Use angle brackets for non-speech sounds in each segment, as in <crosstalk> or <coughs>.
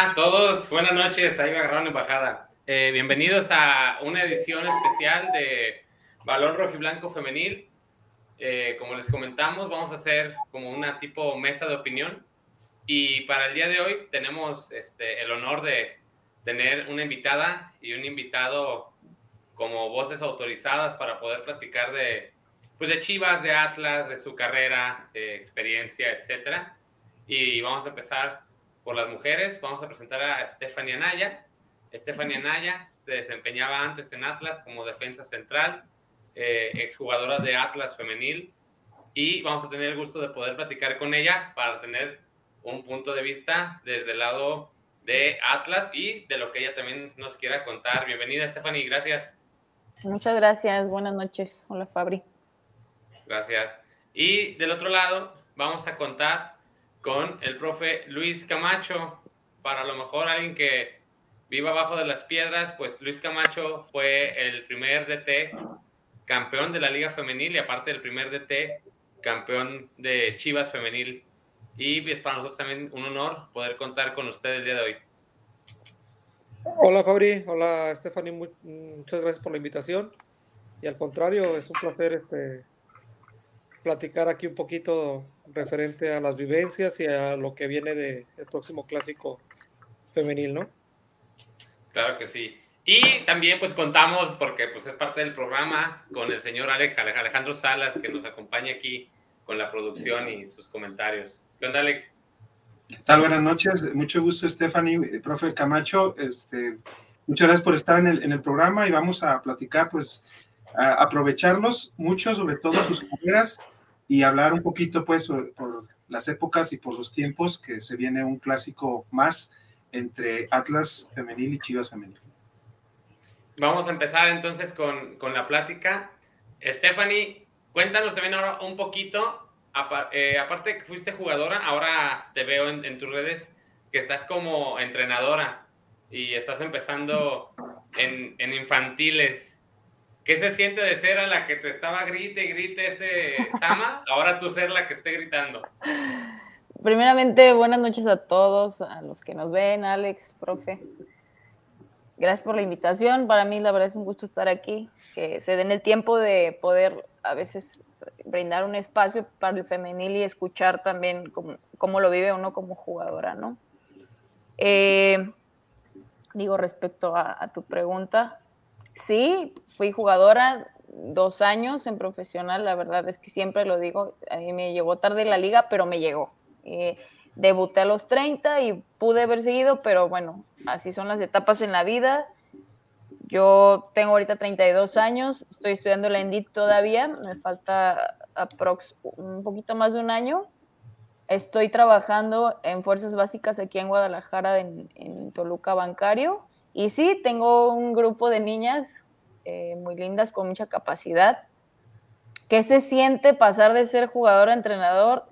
Todos, buenas noches, ahí va Gran Embajada. Eh, bienvenidos a una edición especial de Balón Rojo y Blanco Femenil. Eh, como les comentamos, vamos a hacer como una tipo mesa de opinión. Y para el día de hoy tenemos este, el honor de tener una invitada y un invitado como voces autorizadas para poder platicar de, pues de Chivas, de Atlas, de su carrera, experiencia, etcétera. Y vamos a empezar por las mujeres. Vamos a presentar a Stephanie Anaya. Stephanie Anaya se desempeñaba antes en Atlas como defensa central, eh, exjugadora de Atlas femenil. Y vamos a tener el gusto de poder platicar con ella para tener un punto de vista desde el lado de Atlas y de lo que ella también nos quiera contar. Bienvenida, Stephanie, gracias. Muchas gracias, buenas noches. Hola, Fabri. Gracias. Y del otro lado, vamos a contar con el profe Luis Camacho. Para lo mejor alguien que viva abajo de las piedras, pues Luis Camacho fue el primer DT campeón de la Liga Femenil y aparte el primer DT campeón de Chivas Femenil. Y es para nosotros también un honor poder contar con ustedes el día de hoy. Hola Fabri, hola Stephanie, muchas gracias por la invitación. Y al contrario, es un placer este, platicar aquí un poquito referente a las vivencias y a lo que viene del próximo clásico femenil, ¿no? Claro que sí. Y también pues contamos, porque pues es parte del programa, con el señor Alex, Alejandro Salas, que nos acompaña aquí con la producción y sus comentarios. ¿Qué onda, Alex? ¿Qué tal? Buenas noches. Mucho gusto, Stephanie, profe Camacho. Este, muchas gracias por estar en el, en el programa y vamos a platicar, pues, a aprovecharlos mucho, sobre todo sus carreras y hablar un poquito, pues, por, las épocas y por los tiempos que se viene un clásico más entre Atlas femenil y Chivas femenil. Vamos a empezar entonces con, con la plática. Stephanie, cuéntanos también ahora un poquito, eh, aparte que fuiste jugadora, ahora te veo en, tus redes que estás como entrenadora y estás empezando en infantiles. ¿Qué se siente de ser a la que te estaba grite y grite este <laughs> Sama? Ahora tú ser la que esté gritando. Primeramente, buenas noches a todos, a los que nos ven, Alex, profe. Gracias por la invitación. Para mí, la verdad, es un gusto estar aquí. Que se den el tiempo de poder a veces brindar un espacio para el femenil y escuchar también cómo, cómo lo vive uno como jugadora, ¿no? Eh, digo, respecto a, a tu pregunta, sí, fui jugadora dos años en profesional, la verdad es que siempre lo digo, me llegó tarde la liga, pero me llegó. Eh, debuté a los 30 y pude haber seguido, pero bueno, así son las etapas en la vida. Yo tengo ahorita 32 años, estoy estudiando la ENDIT todavía, me falta aprox un poquito más de un año. Estoy trabajando en fuerzas básicas aquí en Guadalajara, en Toluca Bancario. Y sí, tengo un grupo de niñas eh, muy lindas, con mucha capacidad. ¿Qué se siente pasar de ser jugador a entrenador?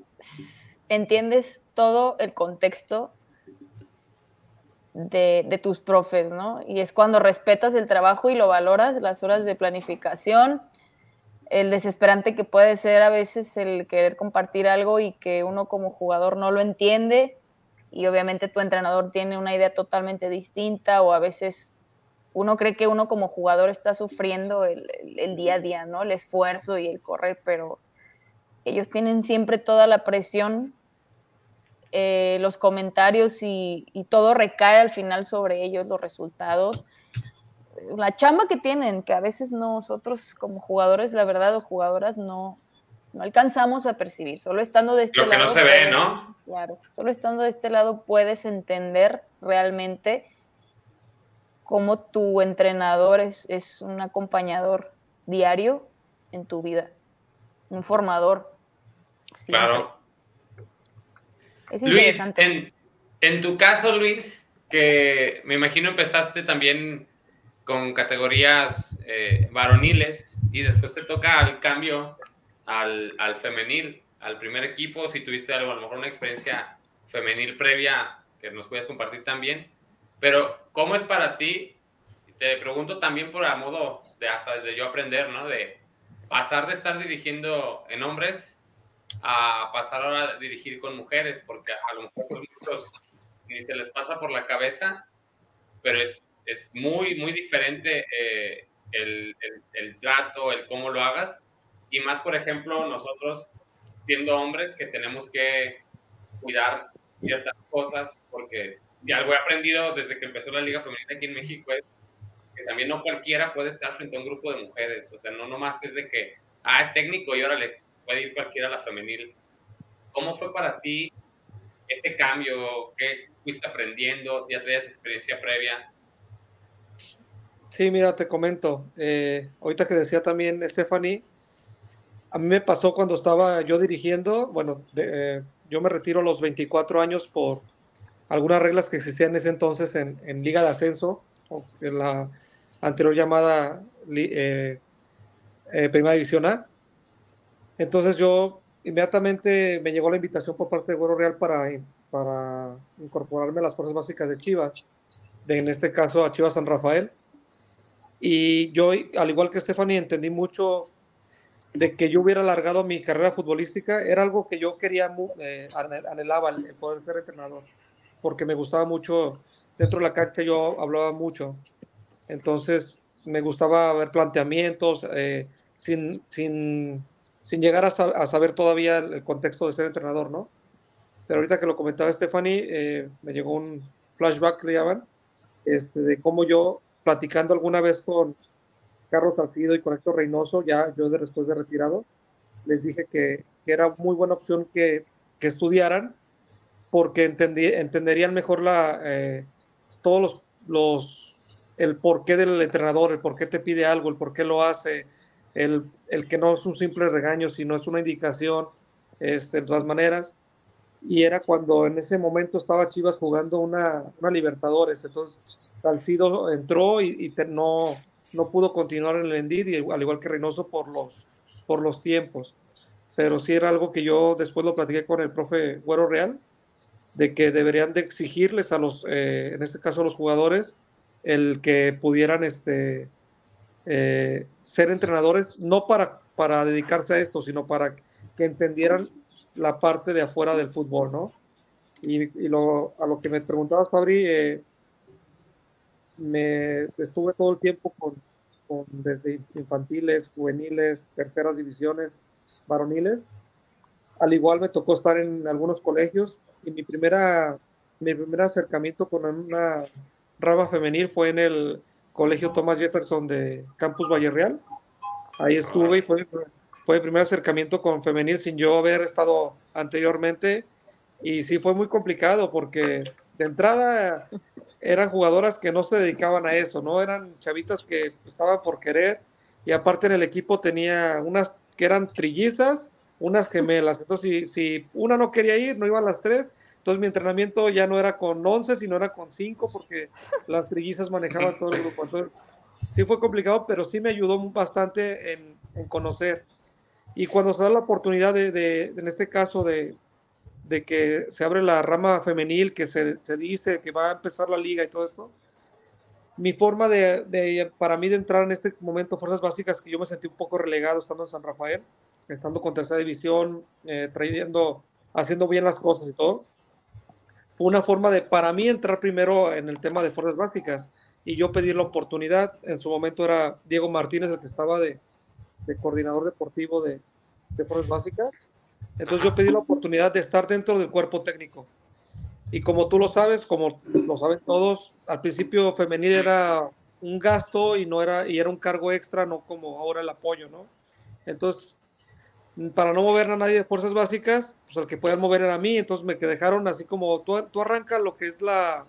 Entiendes todo el contexto de, de, tus profes, ¿no? Y es cuando respetas el trabajo y lo valoras, las horas de planificación, el desesperante que puede ser a veces el querer compartir algo y que uno como jugador no lo entiende y obviamente tu entrenador tiene una idea totalmente distinta o a veces uno cree que uno como jugador está sufriendo el, día a día, ¿no? El esfuerzo y el correr, pero ellos tienen siempre toda la presión, eh, los comentarios y, y, todo recae al final sobre ellos, los resultados. La chamba que tienen, que a veces nosotros como jugadores, la verdad, o jugadoras, no, no alcanzamos a percibir. Solo estando de este Lo lado. que no se puedes, ve, ¿no? Claro, solo estando de este lado puedes entender realmente cómo tu entrenador es, es un acompañador diario en tu vida, un formador. Siempre. Claro. Es Luis, en, en, tu caso, Luis, que me imagino empezaste también con categorías eh, varoniles y después te toca el cambio al, al, femenil, al primer equipo, si tuviste algo, a lo mejor una experiencia femenil previa que nos puedes compartir también. Pero, ¿cómo es para ti te pregunto también por a modo de hasta de yo aprender, ¿no? De pasar de estar dirigiendo en hombres a pasar ahora a dirigir con mujeres, porque a lo mejor muchos se les pasa por la cabeza, pero es, es muy, muy diferente eh, el, el, trato, el cómo lo hagas. Y más, por ejemplo, nosotros siendo hombres que tenemos que cuidar ciertas cosas, porque si algo he aprendido desde que empezó la Liga Femenina aquí en México es que también no cualquiera puede estar frente a un grupo de mujeres. O sea, no nomás es de que, ah, es técnico y órale, puede ir cualquiera a la femenil. ¿Cómo fue para ti este cambio? ¿Qué fuiste aprendiendo? Si ya traías experiencia previa. Sí, mira, te comento. Eh, ahorita que decía también Stephanie, a mí me pasó cuando estaba yo dirigiendo, bueno, eh, yo me retiro a los 24 años por algunas reglas que existían en ese entonces en, Liga de Ascenso, en la anterior llamada eh, eh, Primera División A. Entonces yo inmediatamente me llegó la invitación por parte de Güero Real para, para incorporarme a las fuerzas básicas de Chivas, de, en este caso a Chivas San Rafael. Y yo, al igual que Stephanie, entendí mucho de que yo hubiera alargado mi carrera futbolística. Era algo que yo quería, eh, anhelaba, el poder ser entrenador, porque me gustaba mucho, dentro de la cancha yo hablaba mucho. Entonces me gustaba ver planteamientos eh, sin, sin sin llegar a, a, saber todavía el contexto de ser entrenador, ¿no? Pero ahorita que lo comentaba Stephanie, eh, me llegó un flashback, le llaman, este, de cómo yo, platicando alguna vez con Carlos Salcido y con Héctor Reynoso, ya yo de, después de retirado, les dije que, que era muy buena opción que, que estudiaran, porque entendí, entenderían mejor la, eh, todos los, los, el porqué del entrenador, el por qué te pide algo, el por qué lo hace, el, el, que no es un simple regaño, sino es una indicación este, todas maneras. Y era cuando en ese momento estaba Chivas jugando una, una Libertadores. Entonces Salcido entró y, y no, no pudo continuar en el Endid, al igual que Reynoso por los, por los tiempos. Pero sí era algo que yo después lo platiqué con el profe Güero Real, de que deberían de exigirles a los, eh, en este caso a los jugadores, el que pudieran este, eh, ser entrenadores, no para, para dedicarse a esto, sino para que entendieran la parte de afuera del fútbol, ¿no? Y, lo, a lo que me preguntabas, Fabri, eh, me estuve todo el tiempo con, con, desde infantiles, juveniles, terceras divisiones, varoniles. Al igual me tocó estar en algunos colegios y mi primera mi primer acercamiento con una rama femenil fue en el Colegio Thomas Jefferson de Campus Valle Real. Ahí estuve y fue, fue el primer acercamiento con femenil sin yo haber estado anteriormente. Y sí fue muy complicado porque de entrada eran jugadoras que no se dedicaban a eso, ¿no? Eran chavitas que estaban por querer y aparte en el equipo tenía unas que eran trillizas, unas gemelas. Entonces, si, si una no quería ir, no iban las tres entonces mi entrenamiento ya no era con 11, sino era con 5 porque las trillizas manejaban todo el grupo. Entonces sí fue complicado, pero sí me ayudó bastante en, en conocer. Y cuando se da la oportunidad de, de en este caso, de, de, que se abre la rama femenil, que se, se, dice que va a empezar la liga y todo esto, mi forma de, de, para mí de entrar en este momento, fuerzas básicas, que yo me sentí un poco relegado estando en San Rafael, estando con tercera división, eh, trayendo, haciendo bien las cosas y todo una forma de, para mí, entrar primero en el tema de fuerzas básicas y yo pedir la oportunidad. En su momento era Diego Martínez el que estaba de, de coordinador deportivo de, de fuerzas básicas. Entonces yo pedí la oportunidad de estar dentro del cuerpo técnico. Y como tú lo sabes, como lo saben todos, al principio femenil era un gasto y no era y era un cargo extra, no como ahora el apoyo, ¿no? Entonces para no mover a nadie de fuerzas básicas, pues el que puedan mover era a mí, entonces me dejaron así como tú, tú arrancas lo que es la,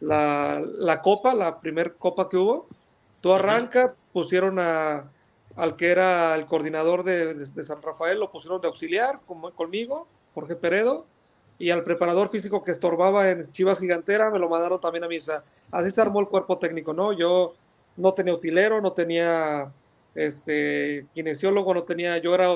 la, la copa, la primer copa que hubo, tú arranca, pusieron a, al que era el coordinador de, de, de, San Rafael, lo pusieron de auxiliar como, conmigo, Jorge Peredo, y al preparador físico que estorbaba en Chivas Gigantera, me lo mandaron también a mí, o sea, así se armó el cuerpo técnico, ¿no? Yo no tenía utilero, no tenía este kinesiólogo, no tenía, yo era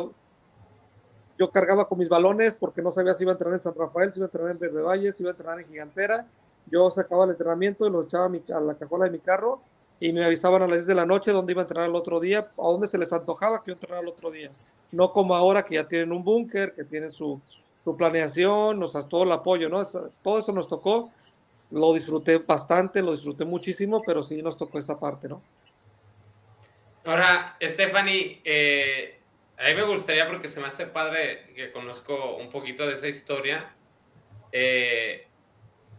yo cargaba con mis balones porque no sabía si iba a entrenar en San Rafael, si iba a entrenar en Verde Valle, si iba a entrenar en Gigantera. Yo sacaba el entrenamiento y lo echaba a, mi, a, la cajuela de mi carro y me avisaban a las 10 de la noche dónde iba a entrenar el otro día, a dónde se les antojaba que yo entrenara el otro día. No como ahora que ya tienen un búnker, que tienen su, su planeación, o sea, todo el apoyo, ¿no? Todo eso nos tocó lo disfruté bastante, lo disfruté muchísimo, pero sí nos tocó esa parte, ¿no? Ahora, Stephanie, eh, a mí me gustaría, porque se me hace padre que conozco un poquito de esa historia, eh,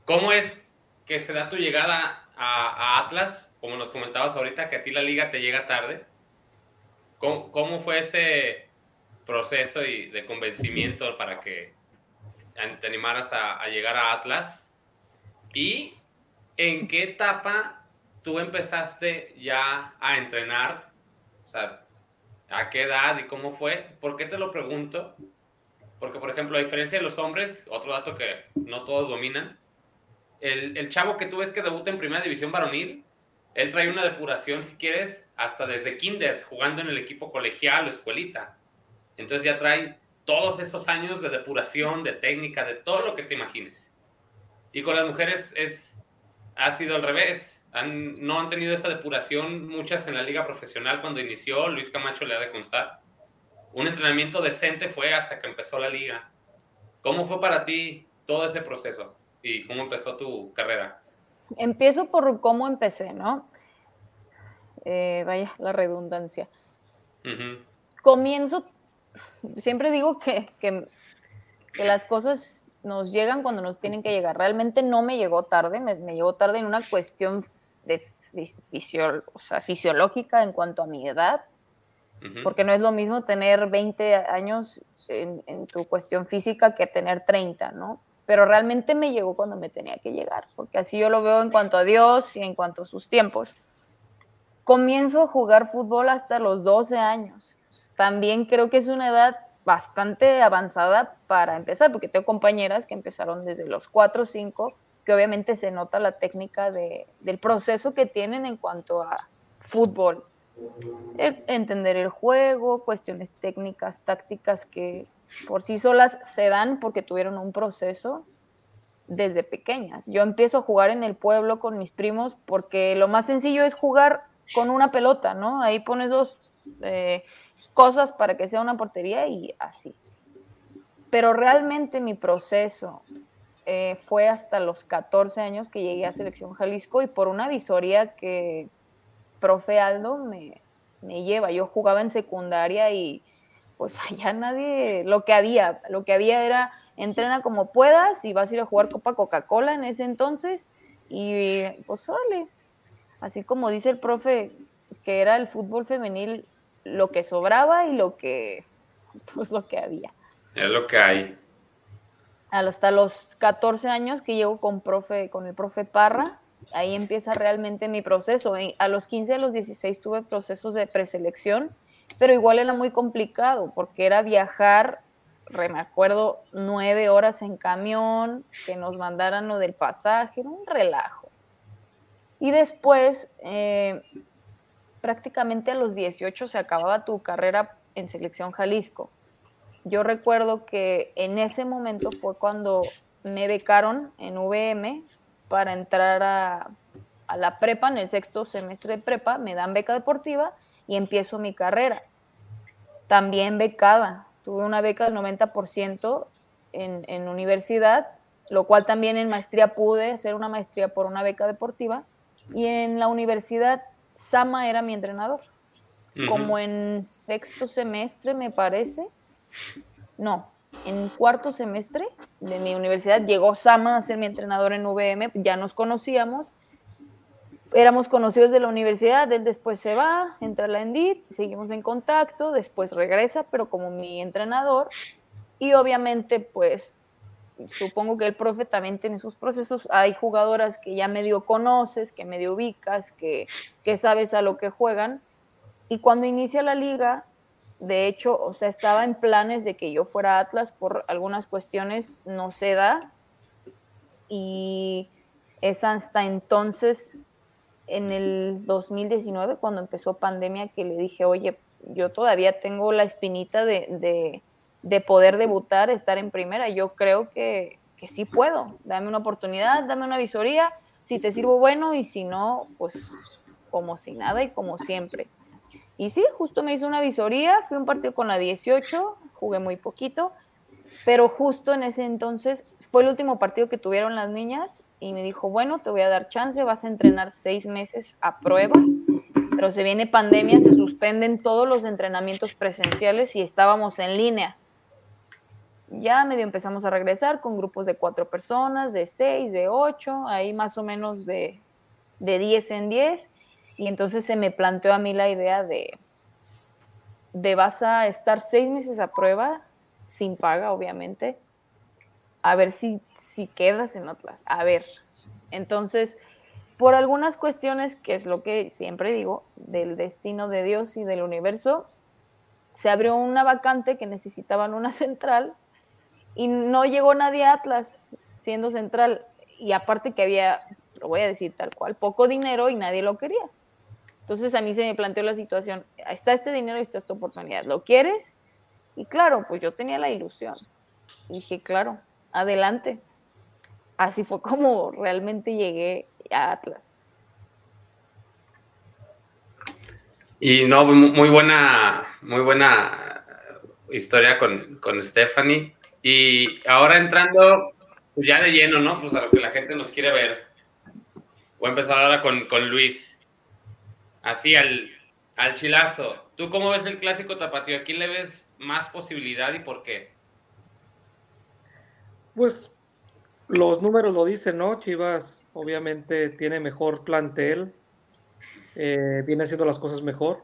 ¿cómo es que se da tu llegada a, Atlas? Como nos comentabas ahorita, que a ti la liga te llega tarde. ¿Cómo, cómo fue ese proceso y de convencimiento para que te animaras a, a llegar a Atlas? ¿Y en qué etapa tú empezaste ya a entrenar? O sea, ¿A qué edad y cómo fue? ¿Por qué te lo pregunto? Porque, por ejemplo, a diferencia de los hombres, otro dato que no todos dominan, el, el chavo que tú ves que debuta en primera división varonil, él trae una depuración, si quieres, hasta desde kinder, jugando en el equipo colegial o escuelita. Entonces ya trae todos esos años de depuración, de técnica, de todo lo que te imagines. Y con las mujeres es, ha sido al revés no han tenido esa depuración muchas en la liga profesional cuando inició, Luis Camacho le ha de constar. Un entrenamiento decente fue hasta que empezó la liga. ¿Cómo fue para ti todo ese proceso y cómo empezó tu carrera? Empiezo por cómo empecé, ¿no? Eh, vaya, la redundancia. Comienzo, siempre digo que, que, las cosas nos llegan cuando nos tienen que llegar. Realmente no me llegó tarde, me, me llegó tarde en una cuestión de, o sea, fisiológica en cuanto a mi edad, porque no es lo mismo tener 20 años en, tu cuestión física que tener 30, ¿no? Pero realmente me llegó cuando me tenía que llegar, porque así yo lo veo en cuanto a Dios y en cuanto a sus tiempos. Comienzo a jugar fútbol hasta los 12 años. También creo que es una edad bastante avanzada para empezar, porque tengo compañeras que empezaron desde los 4 o 5 que obviamente se nota la técnica de, del proceso que tienen en cuanto a fútbol. entender el juego, cuestiones técnicas, tácticas que por sí solas se dan porque tuvieron un proceso desde pequeñas. Yo empiezo a jugar en el pueblo con mis primos porque lo más sencillo es jugar con una pelota, ¿no? Ahí pones dos eh, cosas para que sea una portería y así. Pero realmente mi proceso eh, fue hasta los 14 años que llegué a Selección Jalisco y por una visoría que profe Aldo me, me lleva. Yo jugaba en secundaria y pues <laughs> allá nadie, lo que había, lo que había era entrena como puedas y vas a ir a jugar Copa Coca-Cola en ese entonces y pues sale. Así como dice el profe, que era el fútbol femenil lo que sobraba y lo que, <laughs> pues lo que había. Es lo que hay hasta los 14 años que llego con, profe, con el profe Parra, ahí empieza realmente mi proceso. A los 15, a los 16 tuve procesos de preselección, pero igual era muy complicado porque era viajar, me acuerdo, nueve horas en camión, que nos mandaran lo del pasaje, era un relajo. Y después, eh, prácticamente a los 18 se acababa tu carrera en Selección Jalisco yo recuerdo que en ese momento fue cuando me becaron en VM para entrar a, la prepa, en el sexto semestre de prepa, me dan beca deportiva y empiezo mi carrera. También becada, tuve una beca del 90% en, en universidad, lo cual también en maestría pude hacer una maestría por una beca deportiva. Y en la universidad, Sama era mi entrenador. Como en sexto semestre, me parece, no, en cuarto semestre de mi universidad llegó Sama a ser mi entrenador en VM, ya nos conocíamos, éramos conocidos de la universidad, él después se va, entra a la Endit, seguimos en contacto, después regresa, pero como mi entrenador, y obviamente pues supongo que el profe también tiene sus procesos, hay jugadoras que ya medio conoces, que medio ubicas, que, que sabes a lo que juegan, y cuando inicia la liga, de hecho, o sea, estaba en planes de que yo fuera Atlas por algunas cuestiones, no se da. Y es hasta entonces, en el 2019, cuando empezó pandemia, que le dije, oye, yo todavía tengo la espinita de, poder debutar, estar en primera. Yo creo que, que sí puedo. Dame una oportunidad, dame una visoría. Si te sirvo bueno y si no, pues como si nada y como siempre. Y sí, justo me hice una visoría, fui un partido con la 18, jugué muy poquito, pero justo en ese entonces fue el último partido que tuvieron las niñas y me dijo, bueno, te voy a dar chance, vas a entrenar seis meses a prueba, pero se viene pandemia, se suspenden todos los entrenamientos presenciales y estábamos en línea. Ya medio empezamos a regresar con grupos de cuatro personas, de seis, de ocho, ahí más o menos de, de diez en diez. Y entonces se me planteó a mí la idea de, de vas a estar seis meses a prueba, sin paga, obviamente, a ver si, si quedas en Atlas. A ver. Entonces, por algunas cuestiones, que es lo que siempre digo, del destino de Dios y del universo, se abrió una vacante que necesitaban una <laughs> central y no llegó nadie a Atlas siendo central. Y aparte que había, lo voy a decir tal cual, poco dinero y nadie lo quería. Entonces a mí se me planteó la situación, está este dinero y está esta oportunidad, ¿lo quieres? Y claro, pues yo tenía la ilusión. Dije, claro, adelante. Así fue como realmente llegué a Atlas. Y no, muy buena, muy buena historia con, con Stephanie. Y ahora entrando ya de lleno, ¿no? Pues a lo que la gente nos quiere ver. Voy a empezar ahora con, con Luis así al, al chilazo. ¿Tú cómo ves el clásico tapatío? ¿A quién le ves más posibilidad y por qué? Pues los números lo dicen, ¿no? Chivas obviamente tiene mejor plantel, eh, viene haciendo las cosas mejor.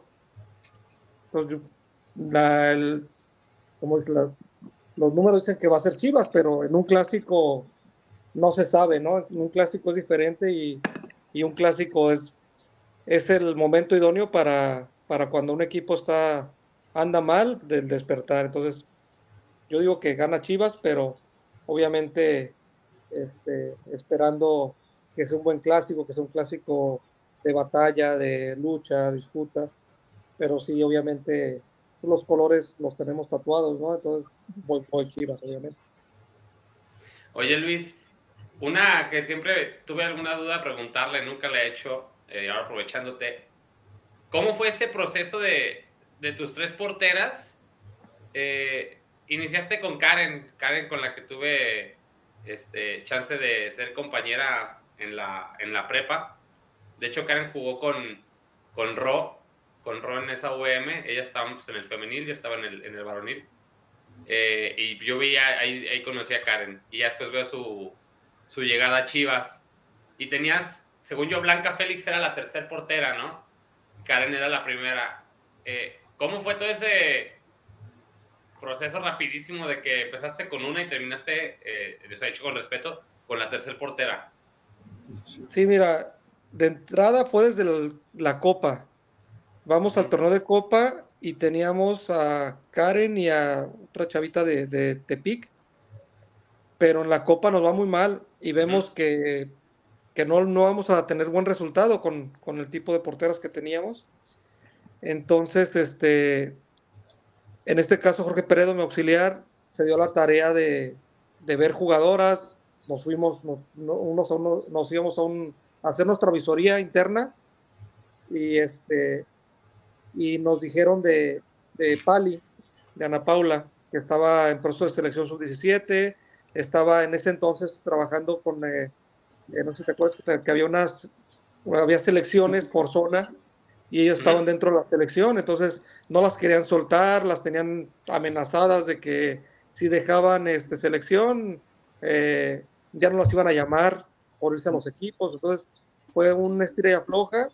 Entonces, la, como los números dicen que va a ser Chivas, pero en un clásico no se sabe, ¿no? En un clásico es diferente y, y un clásico es es el momento idóneo para, para cuando un equipo está anda mal del despertar. Entonces, yo digo que gana Chivas, pero obviamente este, esperando que sea un buen clásico, que sea un clásico de batalla, de lucha, disputa, pero sí, obviamente los colores los tenemos tatuados, ¿no? Entonces, voy, voy Chivas, obviamente. Oye, Luis, una que siempre tuve alguna duda preguntarle, nunca le he hecho, eh, ahora aprovechándote, ¿cómo fue ese proceso de, de tus tres porteras? Eh, iniciaste con Karen, Karen con la que tuve este, chance de ser compañera en la, en la prepa. De hecho, Karen jugó con, con Ro, con Ro en esa UM. Ella estaba pues, en el femenil, yo estaba en el, en el varonil. Eh, y yo vi, ahí, ahí conocí a Karen. Y ya después veo su, su llegada a Chivas. Y tenías según yo, Blanca Félix era la tercera portera, ¿no? Karen era la primera. Eh, ¿Cómo fue todo ese proceso rapidísimo de que empezaste con una y terminaste, eh, les he dicho con respeto, con la tercera portera? Sí, mira, de entrada fue desde la Copa. Vamos al torneo de Copa y teníamos a Karen y a otra chavita de, de Tepic, pero en la Copa nos va muy mal y vemos que que no, no vamos a tener buen resultado con, el tipo de porteras que teníamos. Entonces, este, en este caso, Jorge Peredo, mi auxiliar, se dio la tarea de, ver jugadoras. Nos fuimos, nos, nos íbamos a, un, hacer nuestra visoría interna y, este, y nos dijeron de, de Pali, de Ana Paula, que estaba en proceso de selección sub-17, estaba en ese entonces trabajando con eh, eh, no sé si te acuerdas que, había unas, había selecciones por zona y ellos estaban dentro de la selección, entonces no las querían soltar, las tenían amenazadas de que si dejaban este, selección, eh, ya no las iban a llamar por irse a los equipos, entonces fue una estrella floja,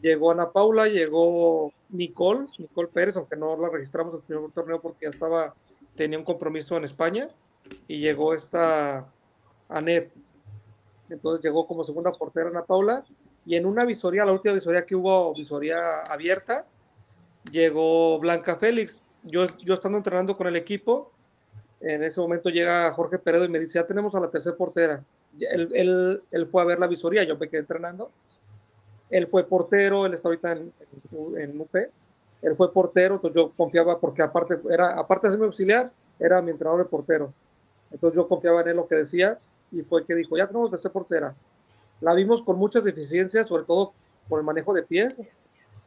llegó Ana Paula, llegó Nicole, Nicole Pérez, aunque no la registramos el primer torneo porque ya estaba, tenía un compromiso en España, y llegó esta Anet, entonces llegó como segunda portera Ana Paula, y en una visoría, la última visoría que hubo, visoría abierta, llegó Blanca Félix. Yo, yo estando entrenando con el equipo, en ese momento llega Jorge Peredo y me dice, ya tenemos a la tercera portera. Él, él, él, fue a ver la visoría, yo me quedé entrenando. Él fue portero, él está ahorita en, en, UP. Él fue portero, entonces yo confiaba porque aparte, era, aparte de ser mi auxiliar, era mi entrenador de portero. Entonces yo confiaba en él lo que decía y fue que dijo, ya tenemos ser portera. La vimos con muchas deficiencias, sobre todo por el manejo de pies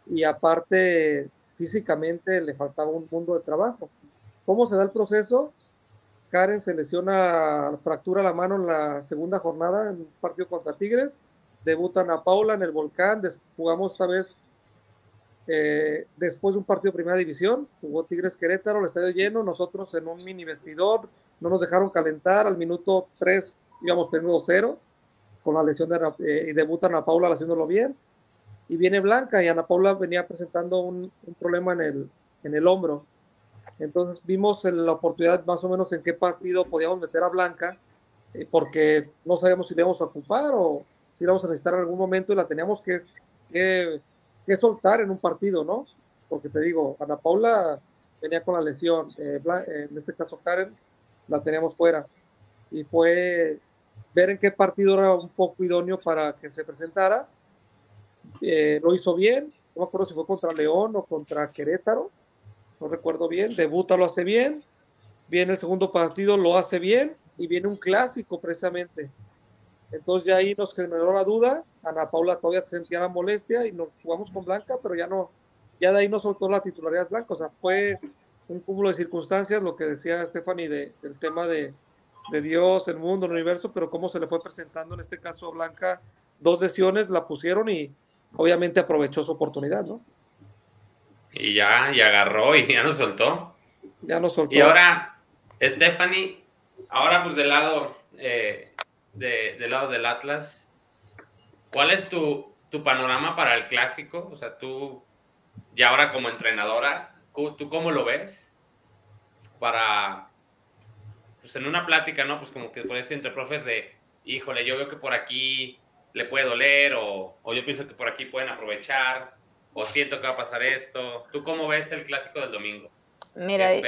y aparte físicamente le faltaba un mundo de trabajo. ¿Cómo se da el proceso? Karen se lesiona, fractura la mano en la segunda jornada en un partido contra Tigres. Debuta Ana Paula en el Volcán. jugamos esta vez eh, después de un partido de primera división. Jugó Tigres Querétaro, el estadio lleno. Nosotros en un mini vestidor. No nos dejaron calentar. Al minuto 3 íbamos teniendo 0 con la lesión de eh, y debuta Ana Paula haciéndolo bien. Y viene Blanca y Ana Paula venía presentando un, un problema en el, en el hombro entonces vimos la oportunidad más o menos en qué partido podíamos meter a Blanca, eh, porque no sabíamos si le íbamos a ocupar o si le íbamos a necesitar en algún momento y la teníamos que, que, soltar en un partido, ¿no? Porque te digo, Ana Paula venía con la lesión, eh, en este caso Karen la teníamos fuera y fue ver en qué partido era un poco idóneo para que se presentara. Eh, lo hizo bien, no me acuerdo si fue contra León o contra Querétaro, no recuerdo bien, debuta, lo hace bien, viene el segundo partido, lo hace bien, y viene un clásico precisamente. Entonces ya ahí nos generó la duda, Ana Paula todavía sentía la molestia y nos jugamos con Blanca, pero ya no, ya de ahí no soltó la titularidad Blanca, o sea, fue un cúmulo de circunstancias, lo que decía Stephanie de, del tema de, de Dios, el mundo, el universo, pero cómo se le fue presentando en este caso a Blanca, dos lesiones la pusieron y obviamente aprovechó su oportunidad, ¿no? Y ya, y agarró y ya nos soltó. Ya nos soltó. Y ahora, Stephanie, ahora pues del lado, eh, de, del lado del Atlas, ¿cuál es tu, tu panorama para el clásico? O sea, tú, y ahora como entrenadora, ¿tú cómo lo ves? Para, pues en una plática, ¿no? Pues como que por eso entre profes de, híjole, yo veo que por aquí le puede doler o, o yo pienso que por aquí pueden aprovechar o siento que va a pasar esto. ¿Tú cómo ves el clásico del domingo? Mira,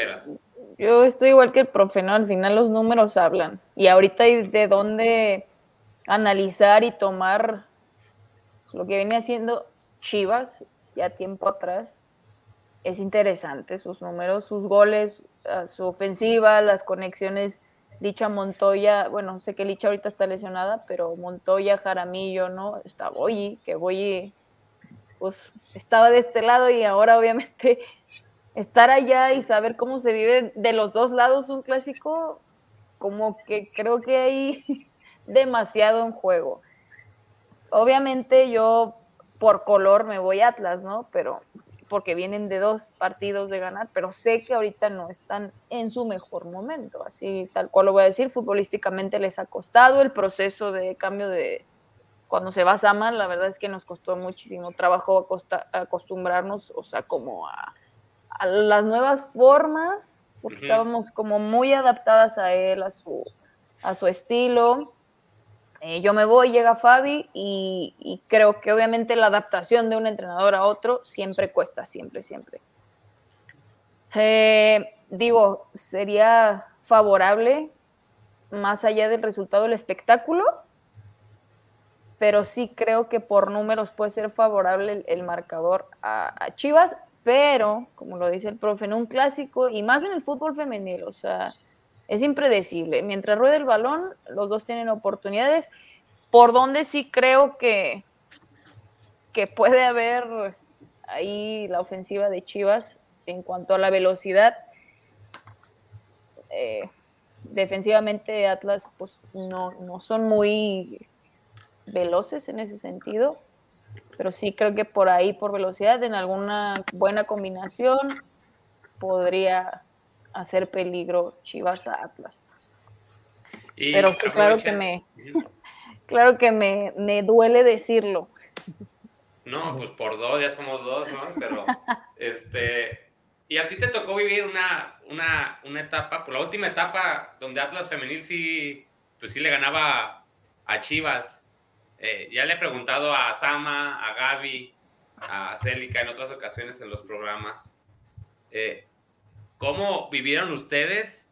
yo estoy igual que el profe, ¿no? Al final los números hablan. Y ahorita hay de dónde analizar y tomar lo que viene haciendo Chivas ya tiempo atrás. Es interesante sus números, sus goles, su ofensiva, las conexiones. Licha Montoya, bueno, sé que Licha ahorita está lesionada, pero Montoya, Jaramillo, ¿no? Está Boyi, que Boyi pues estaba de este lado y ahora obviamente <laughs> estar allá y saber cómo se vive de los dos lados un clásico, como que creo que hay <laughs> demasiado en juego. Obviamente yo por color me voy a Atlas, ¿no? Pero porque vienen de dos partidos de ganar, pero sé que ahorita no están en su mejor momento, así tal cual lo voy a decir, futbolísticamente les ha costado el proceso de cambio de, cuando se va a Sama, la verdad es que nos costó muchísimo trabajo acostumbrarnos, o sea, como a, las nuevas formas, porque estábamos como muy adaptadas a él, a su, a su estilo. Eh, yo me voy, llega Fabi y, creo que obviamente la adaptación de un entrenador a otro siempre cuesta, siempre, siempre. Eh, digo, sería favorable, más allá del resultado del espectáculo, pero sí creo que por números puede ser favorable el, marcador a, Chivas, pero como lo dice el profe, en un clásico y más en el fútbol femenil, o sea, es impredecible. Mientras ruede el balón, los dos tienen oportunidades, por donde sí creo que, que puede haber ahí la ofensiva de Chivas en cuanto a la velocidad. Eh, defensivamente Atlas pues no, no son muy veloces en ese sentido, pero sí creo que por ahí, por velocidad, en alguna buena combinación, podría hacer peligro Chivas a Atlas. pero sí, claro que me, <laughs> claro que me, me duele decirlo. No, pues por dos, ya somos dos, ¿no? Pero, <laughs> este, y a ti te tocó vivir una, una, una etapa, por pues la última etapa donde Atlas Femenil sí, pues sí le ganaba a Chivas. Eh, ya le he preguntado a Sama, a Gaby, a Célica en otras ocasiones en los programas. Eh, ¿Cómo vivieron ustedes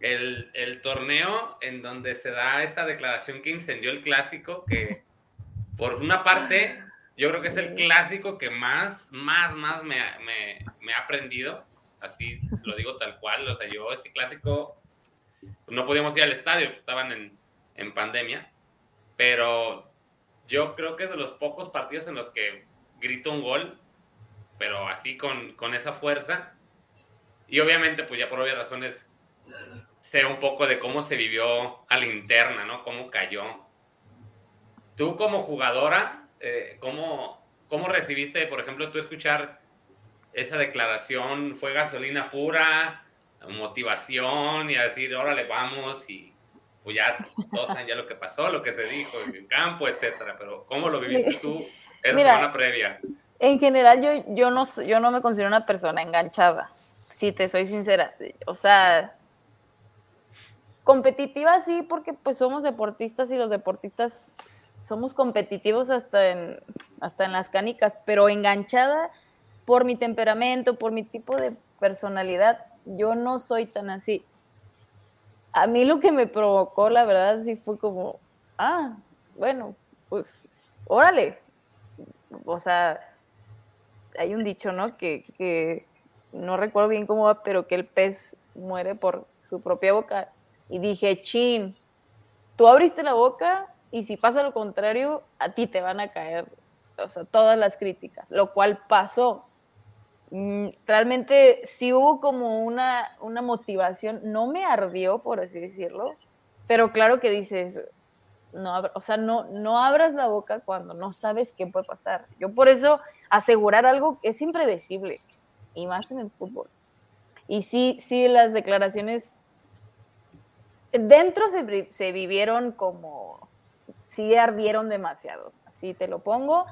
el, el, torneo en donde se da esta declaración que incendió el clásico? Que por una parte, yo creo que es el clásico que más, más, más me, me, me ha aprendido. Así lo digo tal cual. O sea, yo este clásico no podíamos ir al estadio, estaban en, en pandemia pero yo creo que es de los pocos partidos en los que grito un gol, pero así con, con esa fuerza. Y obviamente, pues ya por obvias razones, sé un poco de cómo se vivió a la interna, ¿no? Cómo cayó. Tú como jugadora, eh, ¿cómo, ¿cómo recibiste, por ejemplo, tú escuchar esa declaración? ¿Fue gasolina pura, motivación y a decir, órale, vamos y pues ya todos saben ya lo que pasó, lo que se dijo en el campo, etcétera, pero ¿cómo lo viviste tú esa semana previa? En general yo, yo, no, yo no me considero una persona enganchada, si te soy sincera. O sea, competitiva sí, porque pues somos deportistas y los deportistas somos competitivos hasta en, hasta en las canicas, pero enganchada por mi temperamento, por mi tipo de personalidad, yo no soy tan así. A mí lo que me provocó, la verdad, sí fue como, ah, bueno, pues, órale. O sea, hay un dicho, ¿no? Que, que no recuerdo bien cómo va, pero que el pez muere por su propia boca. Y dije, chin, tú abriste la boca y si pasa lo contrario, a ti te van a caer, o sea, todas las críticas, lo cual pasó. Mm, realmente sí hubo como una, una motivación, no me ardió, por así decirlo, pero claro que dices, no, o sea, no, no abras la boca cuando no sabes qué puede pasar. Yo por eso asegurar algo es impredecible, y más en el fútbol. Y sí, sí, las declaraciones dentro se, se vivieron como, sí ardieron demasiado, así te lo pongo,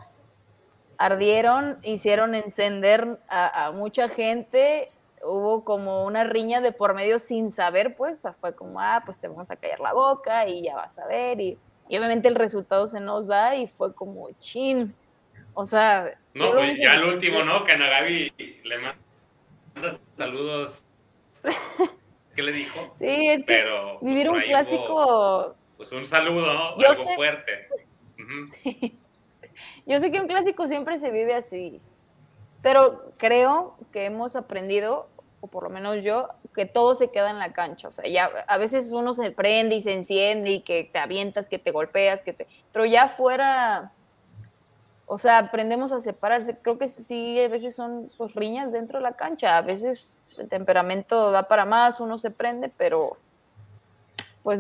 ardieron, hicieron encender a, mucha gente, hubo como una riña de por medio sin saber, pues fue como, ah, pues te vamos a callar la boca y ya vas a ver, y, obviamente el resultado se nos da y fue como, chin, o sea... No, pues ya el último, ¿no? Que a Gaby le manda saludos. <laughs> ¿Qué le dijo? Sí, es que Pero, pues, vivir un clásico... pues un saludo, ¿no? Algo fuerte. <laughs> Yo sé que un clásico siempre se vive así, pero creo que hemos aprendido, o por lo menos yo, que todo se queda en la cancha. O sea, ya a veces uno se prende y se enciende y que te avientas, que te golpeas, que te... Pero ya fuera, o sea, aprendemos a separarse. Creo que sí, a veces son pues, riñas dentro de la cancha. A veces el temperamento da para más, uno se prende, pero pues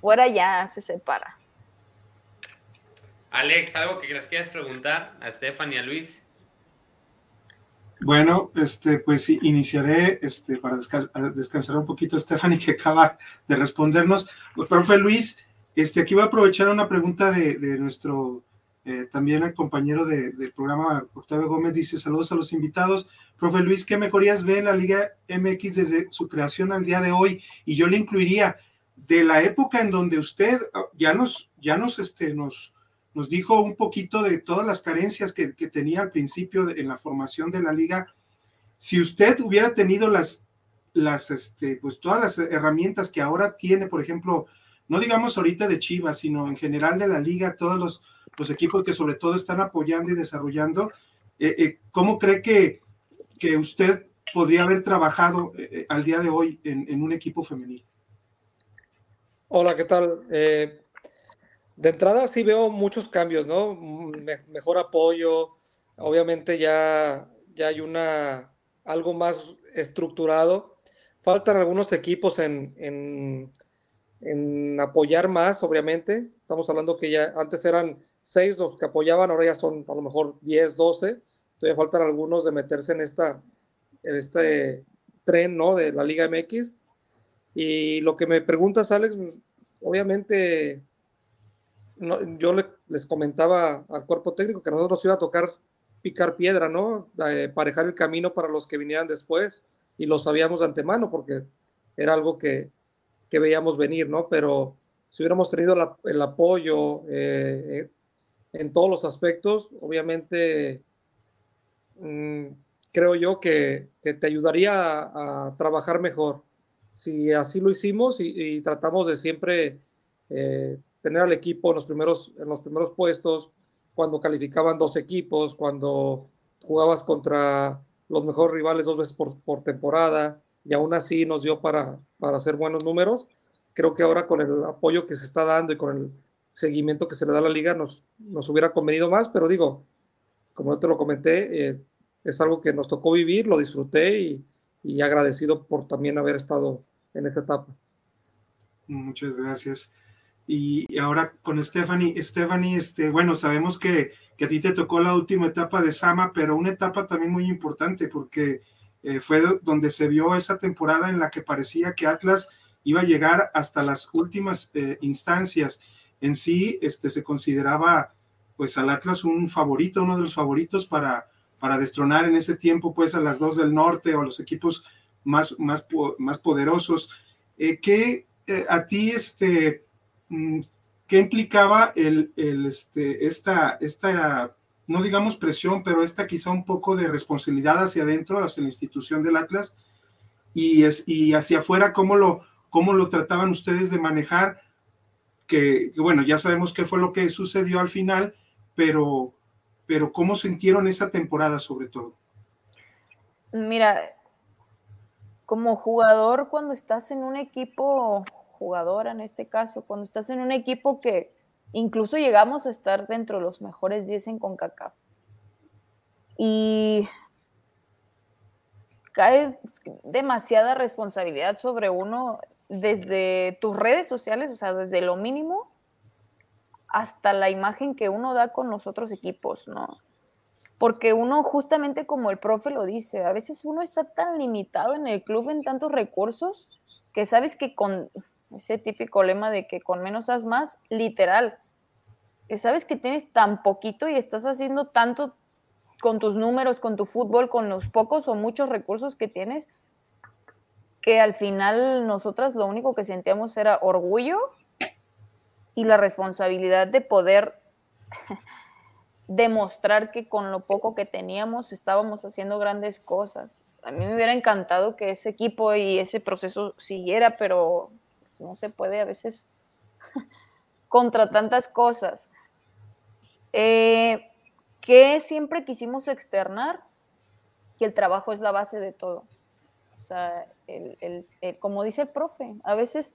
fuera ya se separa. Alex, ¿algo que les quieras preguntar a Stephanie y a Luis? Bueno, este, pues iniciaré este, para descansar un poquito <laughs> Stephanie que acaba de respondernos. Profe Luis, este, aquí voy a aprovechar una pregunta de, nuestro eh, también compañero del programa, Octavio Gómez, dice saludos a los invitados. Profe Luis, ¿qué mejorías ve en la Liga MX desde su creación al día de hoy? Y yo le incluiría de la época en donde usted ah, ya nos, ya nos, este, nos, nos dijo un poquito de todas las carencias que, tenía al principio en la formación de la liga. Si usted hubiera tenido las, las, este, pues todas las herramientas que ahora tiene, por ejemplo, no digamos ahorita de Chivas, sino en general de la liga, todos los, los equipos que sobre todo están apoyando y desarrollando, eh, eh, ¿cómo cree que, que usted podría haber trabajado eh, al día de hoy en, en, un equipo femenino? Hola, ¿qué tal? De entrada sí veo muchos cambios, ¿no? mejor apoyo, obviamente ya, ya hay una, algo más estructurado. Faltan algunos equipos en, en, en, apoyar más, obviamente. Estamos hablando que ya antes eran seis los que apoyaban, ahora ya son a lo mejor 10, 12. Todavía faltan algunos de meterse en, esta, en este tren, ¿no? De la Liga MX. Y lo que me preguntas, Alex, obviamente yo les comentaba al cuerpo técnico que a nosotros iba a tocar picar piedra, ¿no? Eh, parejar el camino para los que vinieran después y lo sabíamos de antemano porque era algo que, que veíamos venir, ¿no? Pero si hubiéramos tenido el apoyo eh, en todos los aspectos, obviamente mm, creo yo que, te ayudaría a, trabajar mejor. Si así lo hicimos y, tratamos de siempre eh, tener al equipo en los primeros, en los primeros puestos, cuando calificaban dos equipos, cuando jugabas contra los mejores rivales dos veces por, por temporada, y aún así nos dio para, para hacer buenos números. Creo que ahora con el apoyo que se está dando y con el seguimiento que se le da a la liga nos, nos hubiera convenido más, pero digo, como yo te lo comenté, eh, es algo que nos tocó vivir, lo disfruté y, y agradecido por también haber estado en esa etapa. Muchas gracias. Y ahora con Stephanie, Stephanie, este, bueno, sabemos que, que, a ti te tocó la última etapa de Sama, pero una etapa también muy importante porque eh, fue donde se vio esa temporada en la que parecía que Atlas iba a llegar hasta las últimas eh, instancias. En sí, este, se consideraba pues al Atlas un favorito, uno de los favoritos para, para destronar en ese tiempo pues a las dos del norte o a los equipos más, más, más poderosos. Eh, ¿Qué eh, a ti, este, mm, qué implicaba el, el, este, esta, esta, no digamos presión, pero esta quizá un poco de responsabilidad hacia adentro, hacia la institución del Atlas y, es, y hacia afuera, cómo lo, cómo lo trataban ustedes de manejar? Que, bueno, ya sabemos qué fue lo que sucedió al final, pero, pero ¿cómo sintieron esa temporada sobre todo? Mira, como jugador, cuando estás en un equipo, jugadora en este caso, cuando estás en un equipo que incluso llegamos a estar dentro de los mejores 10 en CONCACAF. Y cae demasiada responsabilidad sobre uno desde tus redes sociales, o sea, desde lo mínimo hasta la imagen que uno da con los otros equipos, ¿no? Porque uno, justamente como el profe lo dice, a veces uno está tan limitado en el club en tantos recursos que sabes que con ese típico lema de que con menos haz más, literal, que sabes que tienes tan poquito y estás haciendo tanto con tus números, con tu fútbol, con los pocos o muchos recursos que tienes, que al final nosotras lo único que sentíamos era orgullo y la responsabilidad de poder <laughs> demostrar que con lo poco que teníamos estábamos haciendo grandes cosas. A mí me hubiera encantado que ese equipo y ese proceso siguiera, pero no se puede a veces <laughs> contra tantas cosas. Eh, que siempre quisimos externar que el trabajo es la base de todo. O sea, como dice el profe, a veces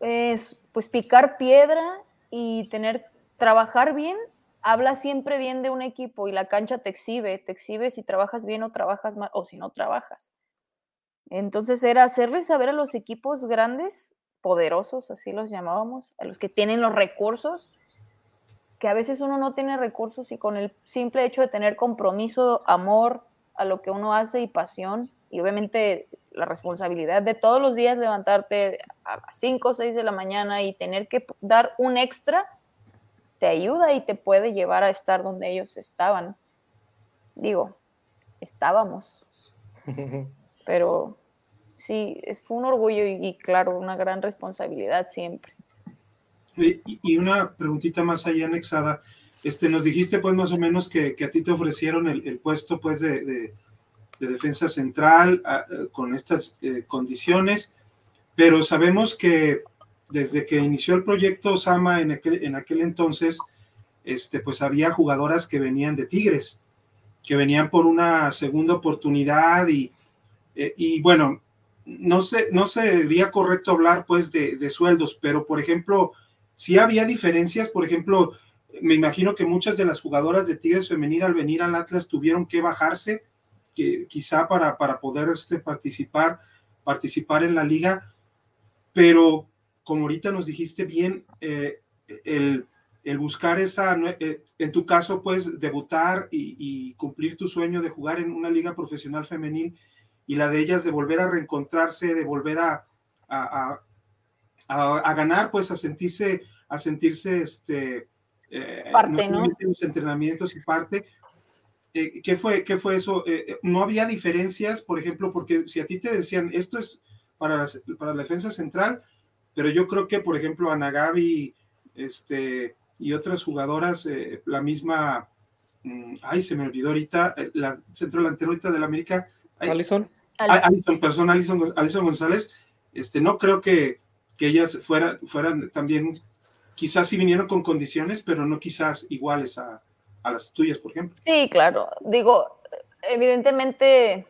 es, pues picar piedra y tener, trabajar bien, habla siempre bien de un equipo y la cancha te exhibe, te exhibe si trabajas bien o trabajas mal o si no trabajas. Entonces era hacerles saber a los equipos grandes, poderosos, así los llamábamos, a los que tienen los recursos, que a veces uno no tiene recursos y con el simple hecho de tener compromiso, amor a lo que uno hace y pasión, y obviamente la responsabilidad de todos los días levantarte a las 5 o 6 de la mañana y tener que dar un extra, te ayuda y te puede llevar a estar donde ellos estaban. Digo, estábamos. <laughs> Pero sí, fue un orgullo y, claro, una gran responsabilidad siempre. Y, una preguntita más allá anexada. Este, nos dijiste pues más o menos que, a ti te ofrecieron el, puesto pues de de defensa central eh, con estas eh, condiciones, pero sabemos que desde que inició el proyecto Osama en aquel, en aquel entonces, este, pues había jugadoras que venían de Tigres, que venían por una segunda oportunidad y, eh, y bueno, no, sé, no sería correcto hablar pues de, de sueldos, pero por ejemplo, si había diferencias, por ejemplo, me imagino que muchas de las jugadoras de Tigres femenil al venir al Atlas tuvieron que bajarse que quizá para, para poder este, participar, participar en la liga, pero como ahorita nos dijiste bien, eh, el, el, buscar esa, eh, en tu caso, pues debutar y, cumplir tu sueño de jugar en una liga profesional femenil y la de ellas de volver a reencontrarse, de volver a, a, a, ganar, pues a sentirse, a sentirse este, eh, parte, ¿no? Los entrenamientos y parte, eh, ¿qué, fue, ¿Qué fue eso? Eh, eh, no había diferencias, por ejemplo, porque si a ti te decían, esto es para, para la defensa central, pero yo creo que, por ejemplo, Anagabi este, y otras jugadoras, la misma, mm, ay, se me olvidó ahorita, la centro delantero ahorita de la América. Alison. Alison, Alison, Alison, González, este, no creo que, que ellas fueran, fueran también, quizás sí vinieron con condiciones, pero no quizás iguales a, a las tuyas, por ejemplo. Sí, claro. Digo, evidentemente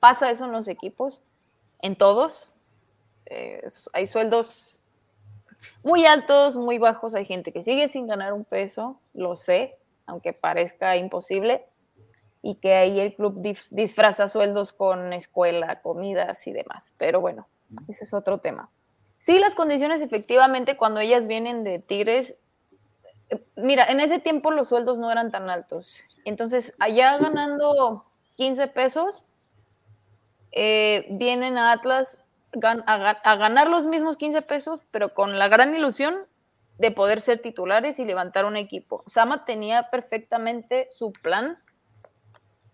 pasa eso en los equipos, en todos. Eh, hay sueldos muy altos, muy bajos. Hay gente que sigue sin ganar un peso, lo sé, aunque parezca imposible. Y que ahí el club disfraza sueldos con escuela, comidas y demás. Pero bueno, Ese es otro tema. Sí, las condiciones efectivamente cuando ellas vienen de Tigres, mira, en ese tiempo los sueldos no eran tan altos. Entonces, allá ganando 15 pesos, eh, vienen a Atlas a, ganar los mismos 15 pesos, pero con la gran ilusión de poder ser titulares y levantar un equipo. Sama tenía perfectamente su plan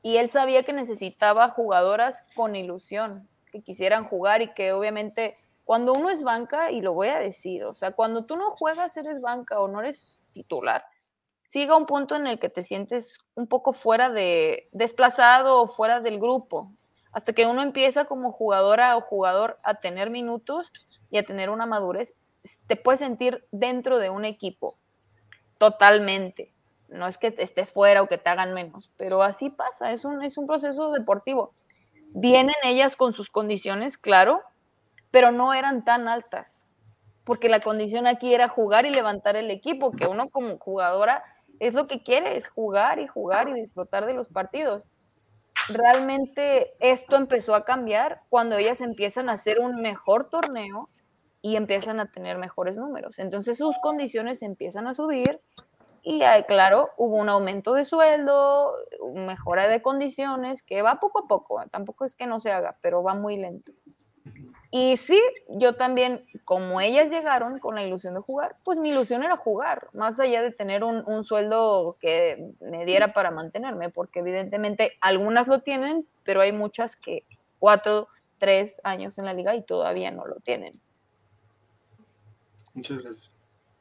y él sabía que necesitaba jugadoras con ilusión, que quisieran jugar y que obviamente cuando uno es banca, y lo voy a decir, o sea, cuando tú no juegas eres banca o no eres titular, llega un punto en el que te sientes un poco fuera de, desplazado o fuera del grupo, hasta que uno empieza como jugadora o jugador a tener minutos y a tener una madurez, te puedes sentir dentro de un equipo, totalmente. No es que estés fuera o que te hagan menos, pero así pasa, es un, es un proceso deportivo. Vienen ellas con sus condiciones, claro, pero no eran tan altas, porque la condición aquí era jugar y levantar el equipo, que uno como jugadora es lo que quiere, es jugar y jugar y disfrutar de los partidos. Realmente esto empezó a cambiar cuando ellas empiezan a hacer un mejor torneo y empiezan a tener mejores números. Entonces sus condiciones empiezan a subir y claro, hubo un aumento de sueldo, mejora de condiciones, que va poco a poco, tampoco es que no se haga, pero va muy lento. Y sí, yo también, como ellas llegaron con la ilusión de jugar, pues mi ilusión era jugar, más allá de tener un, sueldo que me diera para mantenerme, porque evidentemente algunas lo tienen, pero hay muchas que cuatro, tres años en la liga y todavía no lo tienen. Muchas gracias.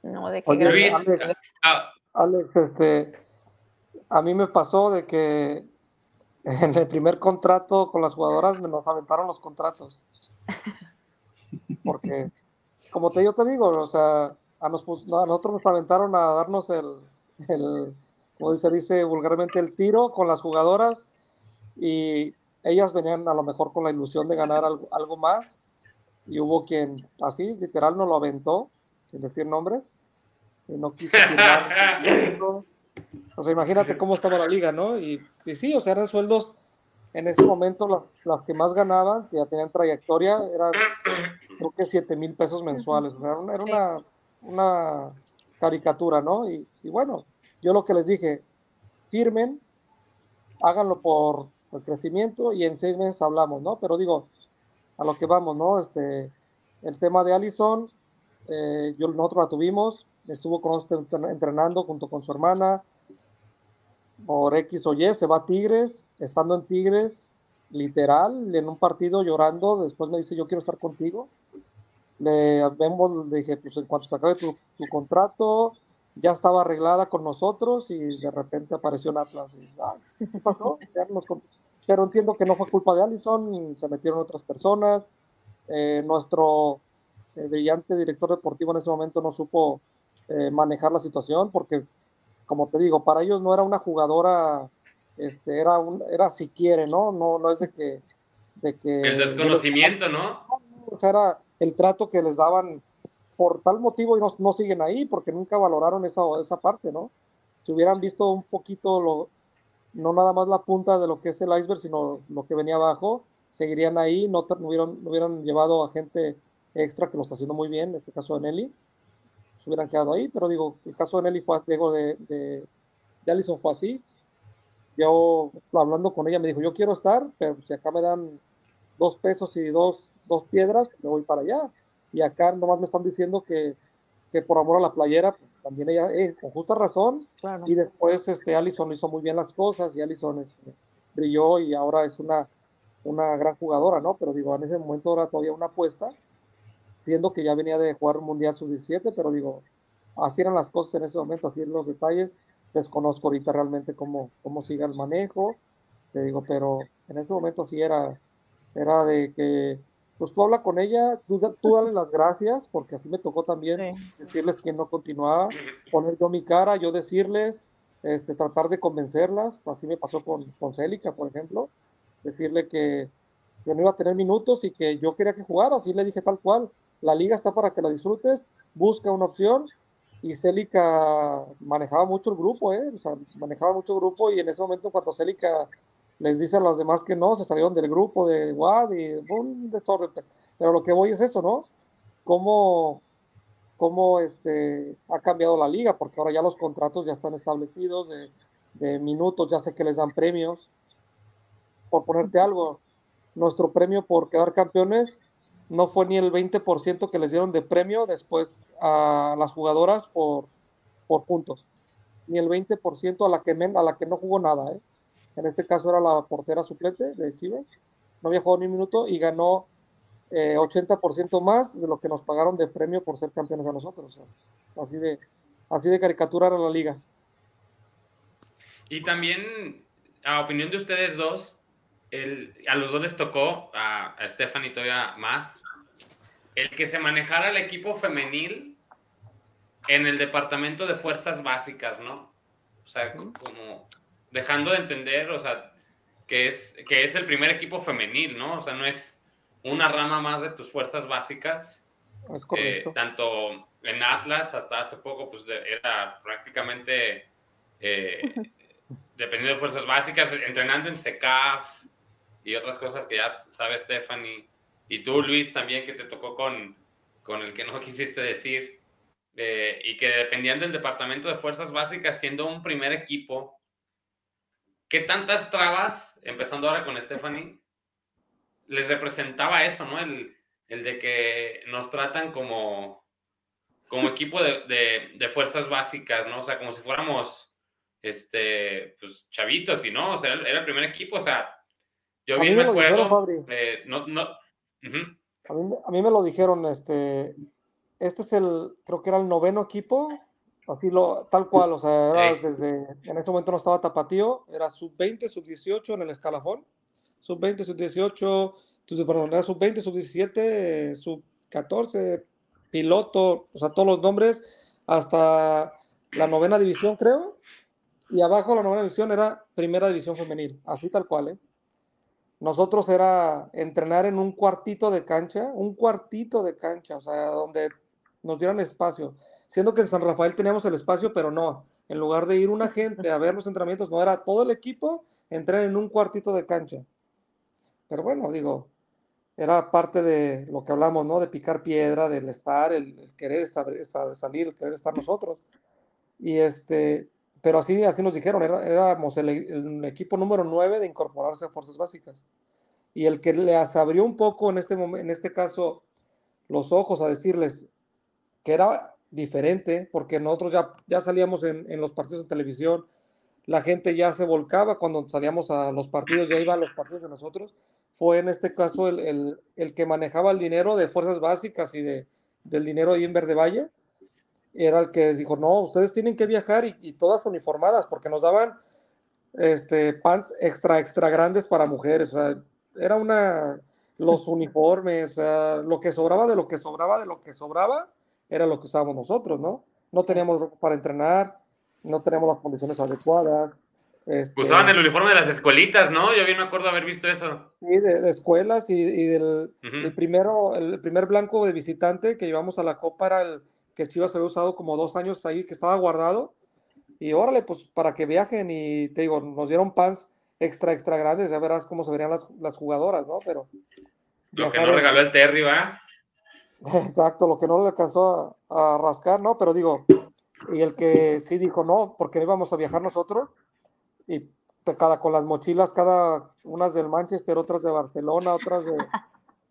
No, de qué Alex, ah. Alex, este, a mí me pasó de que en el primer contrato con las jugadoras me nos aventaron los contratos. Porque, como te, yo te digo, o sea, a, nosotros nos aventaron a darnos el, el, como dice, dice vulgarmente, el tiro con las jugadoras y ellas venían a lo mejor con la ilusión de ganar algo, algo más y hubo quien así, literal, nos lo aventó, sin decir nombres, y no quiso firmar. <laughs> o sea, imagínate cómo estaba la liga, ¿no? Y, y sí, o sea, eran sueldos en ese momento las, que más ganaban, que ya tenían trayectoria, eran creo que 7 mil pesos mensuales. era, una, una, caricatura, ¿no? Y, bueno, yo lo que les dije, firmen, háganlo por el crecimiento y en seis meses hablamos, ¿no? Pero digo, a lo que vamos, ¿no? Este, el tema de Allison, eh, yo, nosotros la tuvimos, estuvo con nosotros entrenando junto con su hermana, por X o Y, se va a Tigres, estando en Tigres, literal, en un partido llorando, después me dice, yo quiero estar contigo. Le, vemos, le dije, pues en cuanto se acabe tu, contrato, ya estaba arreglada con nosotros y de repente apareció en Atlas. ¿qué pasó? Pero entiendo que no fue culpa de Allison, se metieron otras personas. Eh, nuestro eh, brillante director deportivo en ese momento no supo eh, manejar la situación porque como te digo, para ellos no era una jugadora, este, era, un, era si quiere, ¿no? No, no es de que... De que el desconocimiento, ¿no? O sea, era el trato que les daban por tal motivo y no, no, siguen ahí, porque nunca valoraron esa, esa parte, ¿no? Si hubieran visto un poquito, lo, no nada más la punta de lo que es el iceberg, sino lo que venía abajo, seguirían ahí, no, no hubieran, no hubieran llevado a gente extra que lo está haciendo muy bien, en este caso de Nelly, se hubieran quedado ahí, pero digo, el caso de Nelly fue, digo, de, de, de Allison fue así. Yo hablando con ella me dijo, yo quiero estar, pero si acá me dan dos pesos y dos, dos piedras, me voy para allá. Y acá nomás me están diciendo que, que por amor a la playera, pues, también ella, eh, con justa razón. Y después este, Allison hizo muy bien las cosas y Allison este, brilló y ahora es una, una gran jugadora, ¿no? Pero digo, en ese momento era todavía una apuesta siendo que ya venía de jugar un Mundial Sub-17, pero digo, así eran las cosas en ese momento, así los detalles. Desconozco ahorita realmente cómo, cómo sigue el manejo, te digo, pero en ese momento sí era, era de que, pues tú habla con ella, tú, tú dale las gracias, porque así me tocó también decirles que no continuaba, poner yo mi cara, yo decirles, este, tratar de convencerlas, así me pasó con, con Célica, por ejemplo, decirle que, que no iba a tener minutos y que yo quería que jugara, así le dije tal cual, la liga está para que la disfrutes, busca una opción. Y Célica manejaba mucho el grupo, ¿eh? O sea, manejaba mucho el grupo y en ese momento cuando Célica les dice a los demás que no, se salieron del grupo de WAD y un desorden. Pero lo que voy es eso, ¿no? Cómo, cómo este, ha cambiado la liga, porque ahora ya los contratos ya están establecidos, de, de minutos, ya sé que les dan premios. Por ponerte algo, nuestro premio por quedar campeones no fue ni el 20% que les dieron de premio después a las jugadoras por, por puntos, ni el 20% a la, que a la que no jugó nada. ¿eh? En este caso era la portera suplente de Chivas, no había jugado ni un minuto y ganó eh, 80% más de lo que nos pagaron de premio por ser campeones a nosotros. Así de, así de caricatura era la liga. Y también, a opinión de ustedes dos, el, a los dos les tocó, a, a Stephanie todavía más, el que se manejara el equipo femenil en el departamento de fuerzas básicas, ¿no? O sea, como dejando de entender, o sea, que es, que es el primer equipo femenil, ¿no? O sea, no es una rama más de tus fuerzas básicas. Es correcto. Eh, tanto en Atlas hasta hace poco, pues era prácticamente eh, dependiendo de fuerzas básicas, entrenando en SECAF y otras cosas que ya sabe Stephanie. Y tú, Luis, también que te tocó con, con el que no <laughs> quisiste decir. Eh, y que dependían del departamento de fuerzas básicas, siendo un primer equipo, ¿qué tantas trabas, empezando ahora con Stephanie, les representaba eso, ¿no? El, el de que nos tratan como, como equipo de, de, de, fuerzas básicas, ¿no? O sea, como si fuéramos, este, pues, chavitos, y no, o sea, era el primer equipo, o sea, yo bien me, me acuerdo, dijeron, eh, no, no, uh -huh. a, mí, a mí me lo dijeron, este, este es el, creo que era el noveno equipo, así lo, tal cual, o sea, era desde, en ese momento no estaba Tapatío, era sub-20, sub-18 en el escalafón, sub-20, sub-18, perdón, era sub-20, sub-17, sub-14, piloto, o sea, todos los nombres, hasta la novena división, creo, y abajo la novena división era primera división femenil, así tal cual, ¿eh? Nosotros era entrenar en un cuartito de cancha, un cuartito de cancha, o sea, donde nos dieran espacio. Siendo que en San Rafael teníamos el espacio, pero no. En lugar de ir una gente a ver los entrenamientos, no era todo el equipo entrar en un cuartito de cancha. Pero bueno, digo, era parte de lo que hablamos, ¿no? De picar piedra, del estar, el, el querer saber, saber salir, el querer estar nosotros. Y este, pero así, así nos dijeron, era, éramos el, el, equipo número 9 de incorporarse a fuerzas básicas. Y el que les abrió un poco en este, en este caso los ojos a decirles que era diferente, porque nosotros ya, ya salíamos en, en los partidos de televisión, la gente ya se volcaba cuando salíamos a los partidos, ya iban los partidos de nosotros, fue en este caso el, el, el que manejaba el dinero de fuerzas básicas y de, del dinero ahí en Verde Valle, era el que dijo, no, ustedes tienen que viajar y, y todas uniformadas, porque nos daban este, pants extra, extra grandes para mujeres, o sea, era una, los <laughs> uniformes, o sea, lo que sobraba de lo que sobraba de lo que sobraba, era lo que usábamos nosotros, ¿no? No teníamos ropa para entrenar, no teníamos las condiciones adecuadas. Este, Usaban el uniforme de las escuelitas, ¿no? Yo bien me acuerdo haber visto eso. Sí, de, de escuelas y, y del uh -huh. el primero, el primer blanco de visitante que llevamos a la Copa era el que Chivas había usado como dos años ahí, que estaba guardado. Y órale, pues para que viajen y te digo, nos dieron pants extra, extra grandes, ya verás cómo se verían las, las jugadoras, ¿no? Pero... Lo que no regaló el Terry, ¿va? <laughs> Exacto, lo que no le alcanzó a, a, rascar, ¿no? Pero digo, y el que sí dijo no, porque no íbamos a viajar nosotros, y cada con las mochilas, cada unas del Manchester, otras de Barcelona, otras de,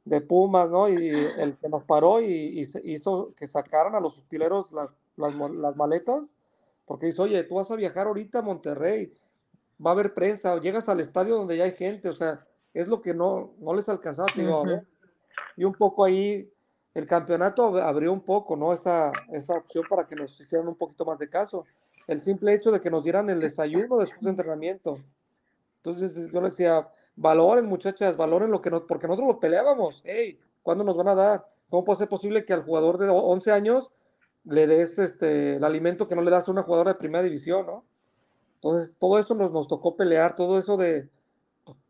de Pumas, ¿no? Y el que nos paró y, y hizo que sacaran a los utileros las, las, las, maletas, porque dice, oye, tú vas a viajar ahorita a Monterrey, va a haber prensa, llegas al estadio donde ya hay gente, o sea, es lo que no, no les alcanzaba, digo, uh -huh. y un poco ahí el campeonato abrió un poco, ¿no? Esa, esa opción para que nos hicieran un poquito más de caso. El simple hecho de que nos dieran el desayuno después de entrenamiento. Entonces yo les decía, valoren muchachas, valoren lo que nos, porque nosotros lo peleábamos. Hey, ¿cuándo nos van a dar? ¿Cómo puede ser posible que al jugador de 11 años le des este, el alimento que no le das a una jugadora de primera división, ¿no? Entonces todo eso nos, nos tocó pelear, todo eso de,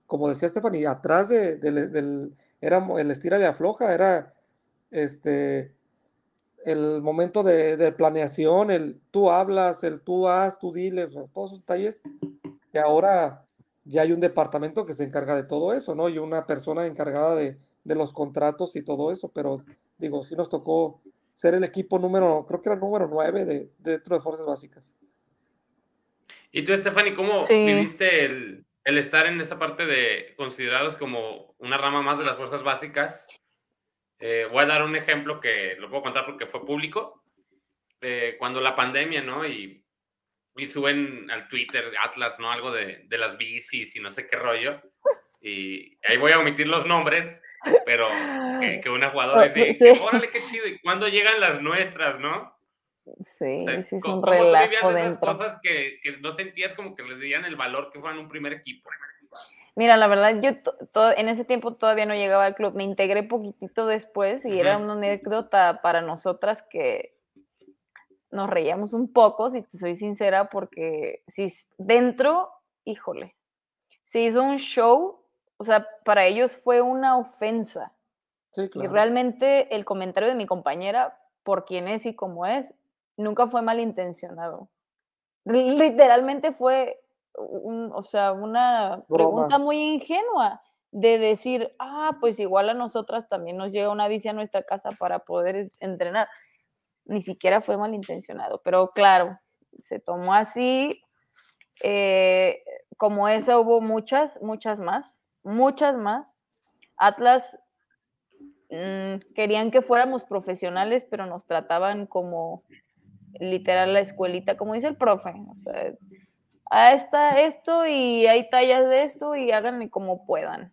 como decía Stephanie, atrás de, de, de, del, era el estira y afloja, era este, el momento de, de, planeación, el tú hablas, el tú haz, tú diles, todos esos detalles que ahora ya hay un departamento que se encarga de todo eso, ¿no? Y una persona encargada de, de los contratos y todo eso, pero digo, sí nos tocó ser el equipo número, creo que era el número 9 de, dentro de Fuerzas Básicas. ¿Y tú, Stephanie, cómo viviste el, el, estar en esa parte de considerados como una rama más de las Fuerzas Básicas? Eh, voy a dar un ejemplo que lo puedo contar porque fue público. Eh, cuando la pandemia, ¿no? Y, y, suben al Twitter Atlas, ¿no? Algo de, de las bicis y no sé qué rollo. Y ahí voy a omitir los nombres, pero que, una jugadora dice, <laughs> órale, qué chido, ¿y cuándo llegan las nuestras, no? Sí, sí, es un relajo esas cosas que, que, no sentías como que les dieran el valor que fueran un primer equipo? Mira, la verdad, yo en ese tiempo todavía no llegaba al club, me integré poquitito después y era una anécdota para nosotras que nos reíamos un poco, si te soy sincera, porque si dentro, híjole, se hizo un show o sea, para ellos fue una ofensa. Sí, claro. Y realmente el comentario de mi compañera, por quién es y cómo es, nunca fue malintencionado. Literalmente fue, un, o sea, una pregunta muy ingenua de decir, ah, pues igual a nosotras también nos llega una bici a nuestra casa para poder entrenar. Ni siquiera fue malintencionado, pero claro, se tomó así. Eh, como esa hubo muchas, muchas más muchas más. Atlas mm, querían que fuéramos profesionales, pero nos trataban como literal la escuelita, como dice el profe. O sea, a esta, esto y hay tallas de esto y háganle como puedan.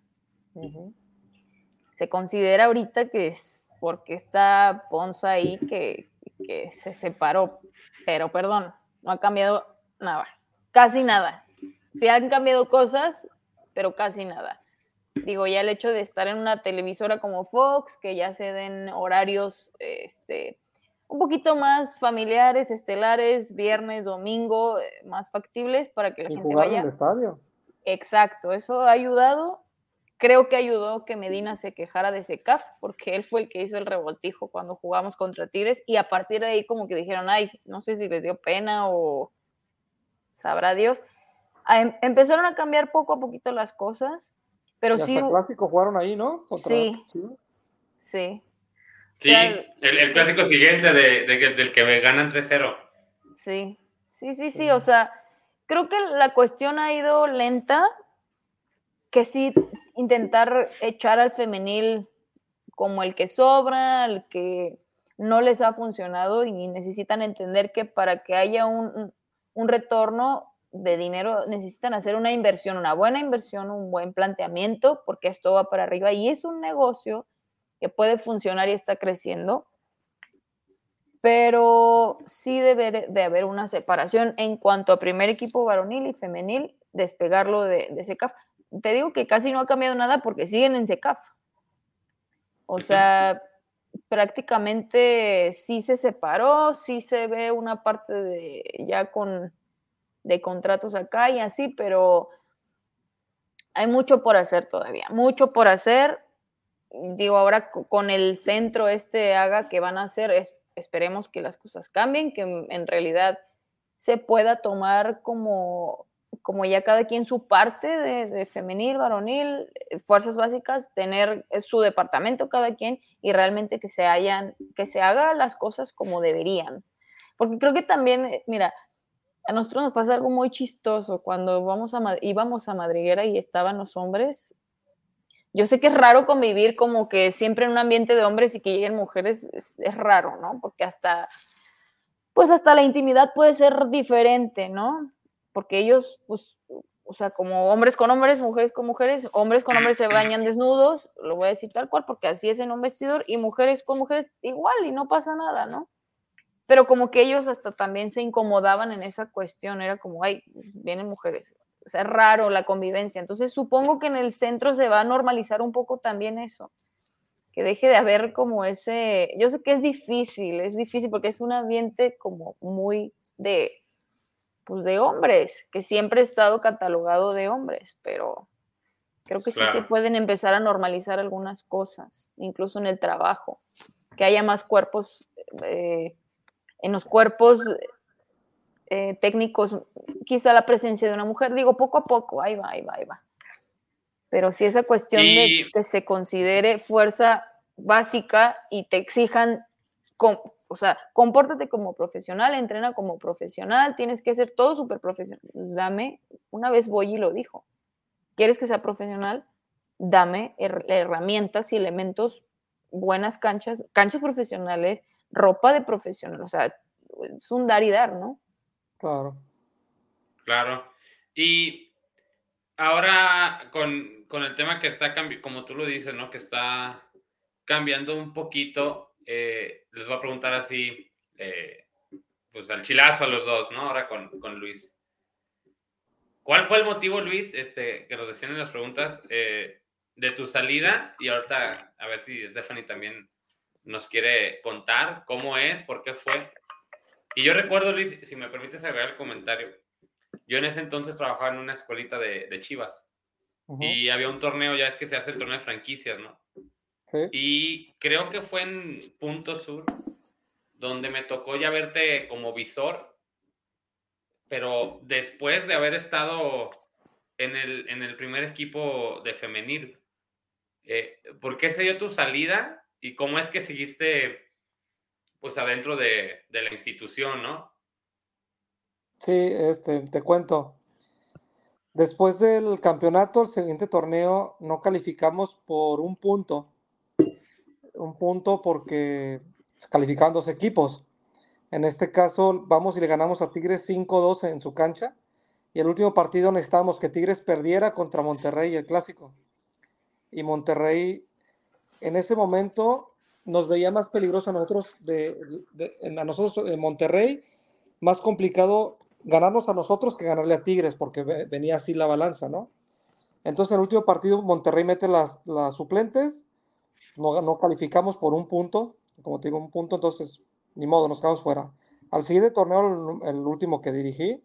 Se considera ahorita que es porque está Ponza ahí que, que se separó, pero perdón, no ha cambiado nada, casi nada. Se han cambiado cosas, pero casi nada digo, ya el hecho de estar en una televisora como Fox, que ya se den horarios este, un poquito más familiares, estelares, viernes, domingo, eh, más factibles para que la gente vaya. En el estadio. Exacto, eso ha ayudado. Creo que ayudó que Medina se quejara de CECAF, porque él fue el que hizo el revoltijo cuando jugamos contra Tigres, y a partir de ahí como que dijeron, ay, no sé si les dio pena o sabrá Dios. Em, empezaron a cambiar poco a poquito las cosas, pero sí. Hasta clásico jugaron ahí, ¿no? sí. Sí. Sí, el, clásico siguiente de, del que ganan 3-0. Sí, sí, sí, sí. O sea, creo que la cuestión ha ido lenta. Que sí, intentar echar al femenil como el que sobra, el que no les ha funcionado y necesitan entender que para que haya un, un retorno de dinero necesitan hacer una inversión, una buena inversión, un buen planteamiento, porque esto va para arriba y es un negocio que puede funcionar y está creciendo, pero sí debe de haber una separación en cuanto a primer equipo varonil y femenil, despegarlo de, de SECAF. Te digo que casi no ha cambiado nada porque siguen en SECAF. O sea, prácticamente sí se separó, sí se ve una parte de ya con de contratos acá y así, pero hay mucho por hacer todavía, mucho por hacer. Digo, ahora con el centro este haga que van a hacer, esperemos que las cosas cambien, que en realidad se pueda tomar como, como ya cada quien su parte de, femenil, varonil, fuerzas básicas, tener su departamento cada quien y realmente que se hayan, que se haga las cosas como deberían. Porque creo que también, eh, mira, a nosotros nos pasa algo muy chistoso cuando vamos a, íbamos a Madriguera y estaban los hombres. Yo sé que es raro convivir como que siempre en un ambiente de hombres y que lleguen mujeres, es, raro, ¿no? Porque hasta, pues hasta la intimidad puede ser diferente, ¿no? Porque ellos, pues, o sea, como hombres con hombres, mujeres con mujeres, hombres con hombres se bañan desnudos, lo voy a decir tal cual, porque así es en un vestidor, y mujeres con mujeres igual, y no pasa nada, ¿no? pero como que ellos hasta también se incomodaban en esa cuestión, era como, ay, vienen mujeres, es raro la convivencia. Entonces supongo que en el centro se va a normalizar un poco también eso, que deje de haber como ese, yo sé que es difícil, es difícil porque es un ambiente como muy de, pues de hombres, que siempre ha estado catalogado de hombres, pero creo que sí se pueden empezar a normalizar algunas cosas, incluso en el trabajo, que haya más cuerpos. Eh, en los cuerpos eh, técnicos, quizá la presencia de una mujer, digo, poco a poco, ahí va, ahí va, ahí va. Pero si esa cuestión de que se considere fuerza básica y te exijan, o sea, compórtate como profesional, entrena como profesional, tienes que ser todo súper profesional. Pues dame, una vez voy y lo dijo, ¿quieres que sea profesional? Dame herramientas y elementos, buenas canchas, canchas profesionales, ropa de profesional, o sea, es un dar y dar, ¿no? Claro. Claro. Y ahora con, con el tema que está cambiando, como tú lo dices, ¿no? Que está cambiando un poquito, eh, les voy a preguntar así, eh, pues al chilazo a los dos, ¿no? Ahora con, con, Luis. ¿Cuál fue el motivo, Luis, este, que nos decían en las preguntas, eh, de tu salida? Y ahorita, a ver si Stephanie también nos quiere contar cómo es, por qué fue. Y yo recuerdo, Luis, si me permites agregar el comentario, yo en ese entonces trabajaba en una escuelita de, de Chivas. Y había un torneo, ya es que se hace el torneo de franquicias, ¿no? Y creo que fue en Punto Sur, donde me tocó ya verte como visor, pero después de haber estado en el, en el primer equipo de femenil. Eh, ¿Por qué se dio tu salida y cómo es que seguiste pues adentro de, de la institución, no? Sí, este, te cuento. Después del campeonato, el siguiente torneo, no calificamos por un punto un punto porque calificaban dos equipos. En este caso, vamos y le ganamos a Tigres 5-2 en su cancha. Y el último partido necesitábamos que Tigres perdiera contra Monterrey, el clásico. Y Monterrey, en ese momento, nos veía más peligroso a nosotros, a nosotros en Monterrey, más complicado ganarnos a nosotros que ganarle a Tigres, porque venía así la balanza, ¿no? Entonces, en el último partido, Monterrey mete las suplentes no, calificamos por un punto, como te digo, un punto, entonces ni modo, nos quedamos fuera. Al siguiente torneo, el, último que dirigí,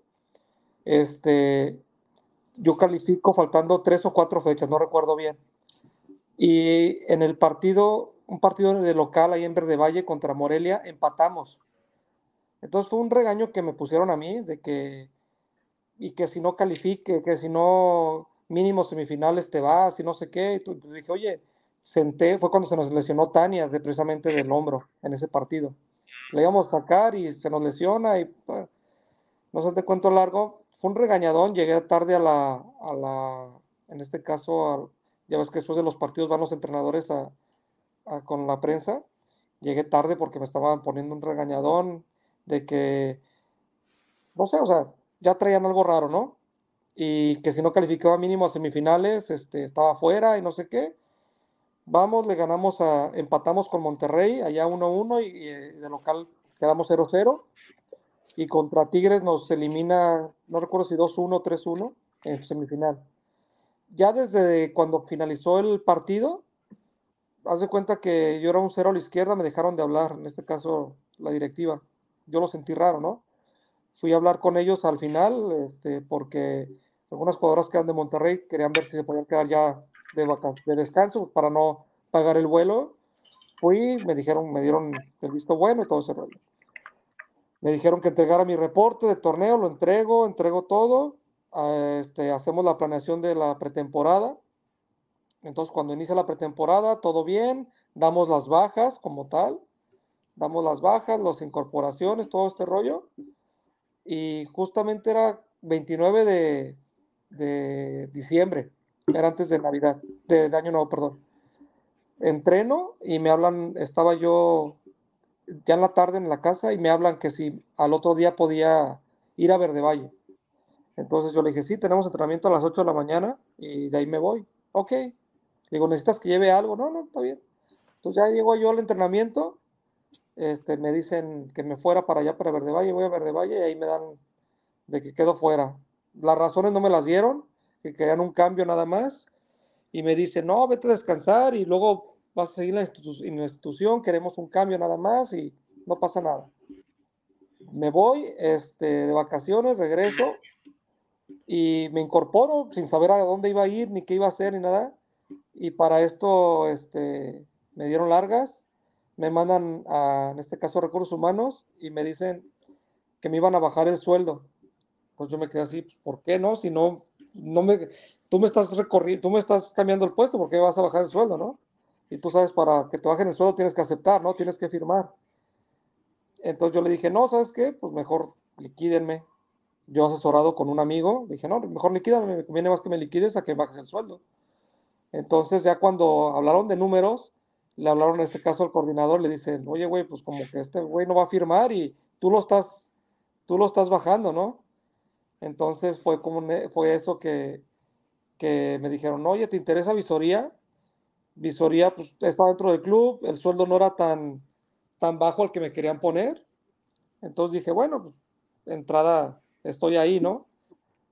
este, yo califico faltando tres o cuatro fechas, no recuerdo bien. Y en el partido, un partido de local ahí en Verde Valle contra Morelia, empatamos. Entonces fue un regaño que me pusieron a mí de que, y que si no califique, que si no mínimo semifinales te vas y no sé qué. Y dije, oye, senté, fue cuando se nos lesionó Tania, de, precisamente del hombro, en ese partido. Le íbamos a sacar y se nos lesiona y pues, no sé de cuánto largo. Fue un regañadón, llegué tarde a la, a la en este caso, ya ves que después de los partidos van los entrenadores a, con la prensa. Llegué tarde porque me estaban poniendo un regañadón de que, no sé, o sea, ya traían algo raro, ¿no? Y que si no calificaba mínimo a semifinales, este, estaba fuera y no sé qué Vamos, le ganamos a, empatamos con Monterrey, allá 1-1 y, eh, de local quedamos 0-0. Y contra Tigres nos elimina, no recuerdo si 2-1 3-1 en semifinal. Ya desde cuando finalizó el partido, haz de cuenta que yo era un cero a la izquierda, me dejaron de hablar, en este caso la directiva. Yo lo sentí raro, ¿no? Fui a hablar con ellos al final, este, porque algunas jugadoras que eran de Monterrey querían ver si se podían quedar ya de, de descanso para no pagar el vuelo. Fui, me dijeron, me dieron el visto bueno y todo ese rollo. Me dijeron que entregara mi reporte de torneo, lo entrego, entrego todo. Este, hacemos la planeación de la pretemporada. Entonces, cuando inicia la pretemporada, todo bien, damos las bajas como tal, damos las bajas, las incorporaciones, todo este rollo. Y justamente era 29 de, de diciembre era antes de Navidad, de, Año Nuevo, perdón. Entreno y me hablan, estaba yo ya en la tarde en la casa y me hablan que si al otro día podía ir a Verde Valle. Entonces yo le dije, sí, tenemos entrenamiento a las 8 de la mañana y de ahí me voy. Ok. Digo, ¿necesitas que lleve algo? No, no, está bien. Entonces ya llego yo al entrenamiento, este, me dicen que me fuera para allá, para Verde Valle, voy a Verde Valle y ahí me dan de que quedo fuera. Las razones no me las dieron, que querían un cambio nada más, y me dice, no, vete a descansar y luego vas a seguir en la, institución, queremos un cambio nada más y no pasa nada. Me voy este, de vacaciones, regreso y me incorporo sin saber a dónde iba a ir, ni qué iba a hacer, ni nada. Y para esto este, me dieron largas, me mandan a, en este caso, recursos humanos y me dicen, que me iban a bajar el sueldo. Pues yo me quedé así, pues, ¿por qué no? Si no, no me, tú me estás recorriendo, tú me estás cambiando el puesto, ¿por qué vas a bajar el sueldo, no? Y tú sabes, para que te bajen el sueldo tienes que aceptar, ¿no? Tienes que firmar. Entonces yo le dije, no, ¿sabes qué? Pues mejor liquídenme. Yo asesorado con un amigo, dije, no, mejor liquídame, me conviene más que me liquides a que bajes el sueldo. Entonces ya cuando hablaron de números, le hablaron en este caso al coordinador, le dicen, oye, güey, pues como que este güey no va a firmar y tú lo estás, tú lo estás bajando, ¿no? Entonces fue como, fue eso que, que me dijeron, oye, ¿te interesa visoría? Visoría, pues está dentro del club, el sueldo no era tan, tan bajo al que me querían poner. Entonces dije, bueno, pues entrada, estoy ahí, ¿no?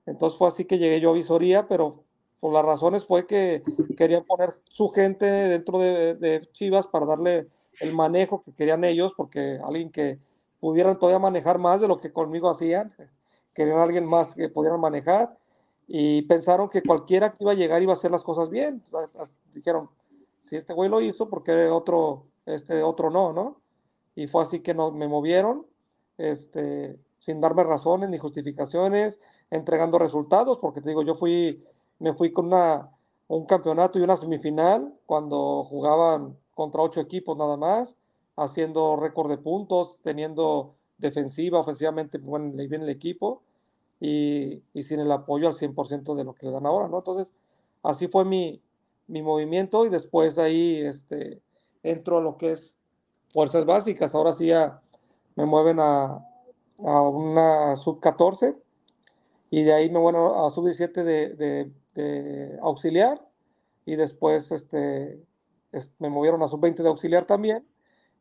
Entonces fue así que llegué yo a visoría, pero por las razones fue que querían poner su gente dentro de, Chivas para darle el manejo que querían ellos, porque alguien que pudieran todavía manejar más de lo que conmigo hacían, querían alguien más que pudieran manejar y pensaron que cualquiera que iba a llegar iba a hacer las cosas bien. Dijeron, si este güey lo hizo, ¿por qué otro, este otro no, no? Y fue así que no, me movieron, este, sin darme razones ni justificaciones, entregando resultados, porque te digo, yo fui, me fui con una, un campeonato y una semifinal cuando jugaban contra ocho equipos nada más, haciendo récord de puntos, teniendo defensiva, ofensivamente buen, bien el equipo y, y, sin el apoyo al 100% de lo que le dan ahora, ¿no? Entonces, así fue mi, mi movimiento y después de ahí este, entro a lo que es fuerzas básicas. Ahora sí ya me mueven a, a una sub 14 y de ahí me bueno a sub 17 de, de, auxiliar y después este, me movieron a sub 20 de auxiliar también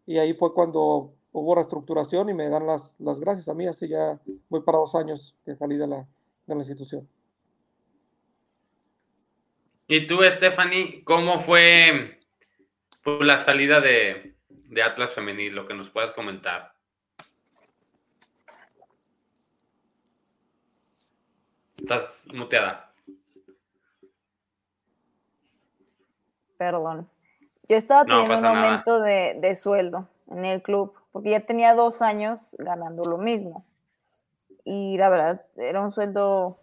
y ahí fue cuando hubo reestructuración y me dan las, las gracias a mí, así ya voy para dos años que salí de la, de la institución. ¿Y tú, Stephanie, cómo fue la salida de, de Atlas Femenil? Lo que nos puedas comentar. Estás muteada. Perdón. Yo estaba teniendo un aumento de, de, sueldo en el club, porque ya tenía dos años ganando lo mismo. Y la verdad, era un sueldo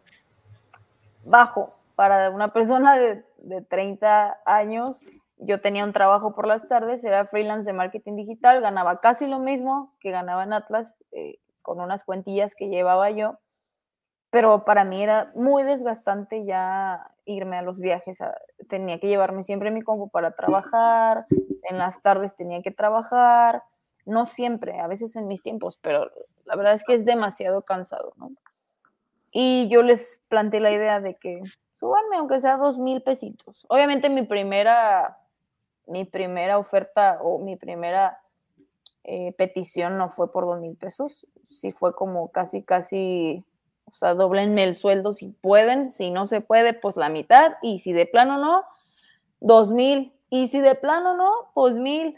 bajo para una persona de, de 30 años. Yo tenía un trabajo por las tardes, era freelance de marketing digital, ganaba casi lo mismo que ganaba en Atlas, eh, con unas cuentillas que llevaba yo pero para mí era muy desgastante ya irme a los viajes. tenía que llevarme siempre mi compu para trabajar, en las tardes tenía que trabajar, no siempre, a veces en mis tiempos, pero la verdad es que es demasiado cansado, ¿no? Y yo les planteé la idea de que súbanme aunque sea dos mil pesitos. Obviamente mi primera, mi primera oferta o mi primera eh, petición no fue por dos mil pesos, sí fue como casi, casi o sea, doblenme el sueldo si pueden, si no se puede, pues la mitad, y si de plano no, dos mil, y si de plano no, pues mil.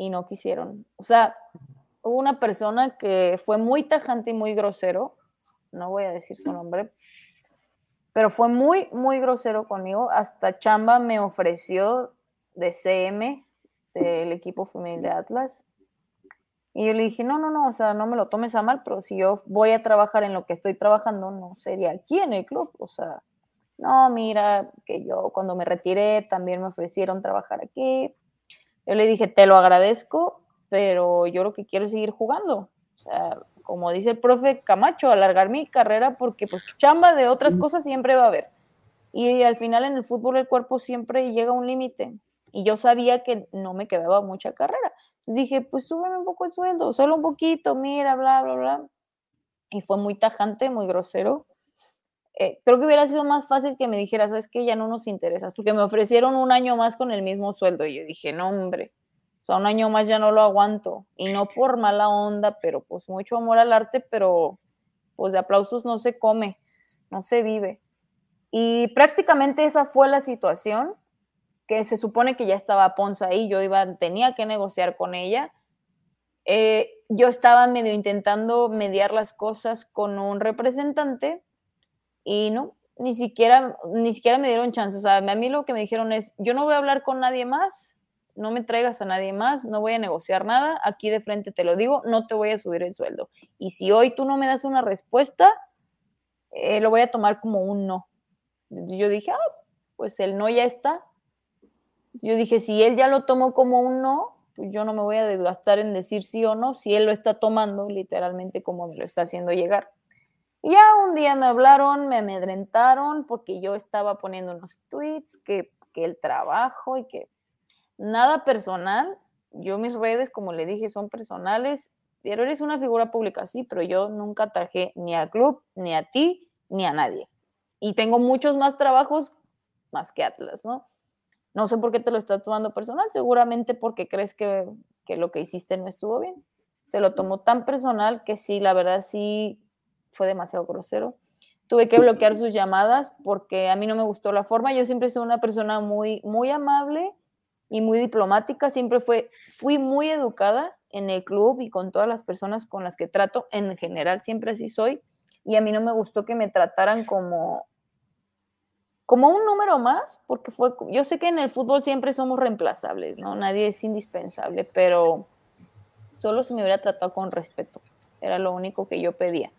Y no quisieron. O sea, hubo una persona que fue muy tajante y muy grosero, no voy a decir su nombre, pero fue muy, muy grosero conmigo. Hasta Chamba me ofreció de CM, del equipo femenil de Atlas, y yo le dije, no, no, no, o sea, no me lo tomes a mal, pero si yo voy a trabajar en lo que estoy trabajando, no sería aquí en el club. O sea, no, mira, que yo cuando me retiré también me ofrecieron trabajar aquí. Yo le dije, te lo agradezco, pero yo lo que quiero es seguir jugando. O sea, como dice el profe Camacho, alargar mi carrera porque pues chamba de otras cosas siempre va a haber. Y al final en el fútbol el cuerpo siempre llega a un límite. Y yo sabía que no me quedaba mucha carrera dije, pues súbeme un poco el sueldo, solo un poquito, mira, bla, bla, bla. Y fue muy tajante, muy grosero. Eh, creo que hubiera sido más fácil que me dijera, sabes que ya no nos interesa, porque me ofrecieron un año más con el mismo sueldo y yo dije, no, hombre, o sea, un año más ya no lo aguanto. Y no por mala onda, pero pues mucho amor al arte, pero pues de aplausos no se come, no se vive. Y prácticamente esa fue la situación que se supone que ya estaba Ponza ahí, yo iba, tenía que negociar con ella. Eh, yo estaba medio intentando mediar las cosas con un representante y no, ni siquiera, ni siquiera me dieron chance. O sea, a mí lo que me dijeron es, yo no voy a hablar con nadie más no me traigas a nadie más, no voy a negociar nada, aquí de frente te lo digo, no te voy a subir el sueldo. Y si hoy tú no me das una respuesta, eh, lo voy a tomar como un no. Yo dije, ah, pues el no ya está. Yo dije, si él ya lo tomó como un no, pues yo no me voy a desgastar en decir sí o no, si él lo está tomando literalmente como me lo está haciendo llegar. Ya un día me hablaron, me amedrentaron porque yo estaba poniendo unos tweets que, que el trabajo y que nada personal. Yo mis redes, como le dije, son personales, pero eres una figura pública, sí, pero yo nunca traje ni al club, ni a ti, ni a nadie. Y tengo muchos más trabajos más que Atlas, ¿no? No sé por qué te lo estás tomando personal, seguramente porque crees que, que lo que hiciste no estuvo bien. Se lo tomó tan personal que sí, la verdad sí fue demasiado grosero. Tuve que bloquear sus llamadas porque a mí no me gustó la forma. Yo siempre soy una persona muy, muy amable y muy diplomática, siempre fue, fui muy educada en el club y con todas las personas con las que trato, en general siempre así soy, y a mí no me gustó que me trataran como como un número más, porque fue, yo sé que en el fútbol siempre somos reemplazables, ¿no? Nadie es indispensable, pero solo si me hubiera tratado con respeto, era lo único que yo pedía.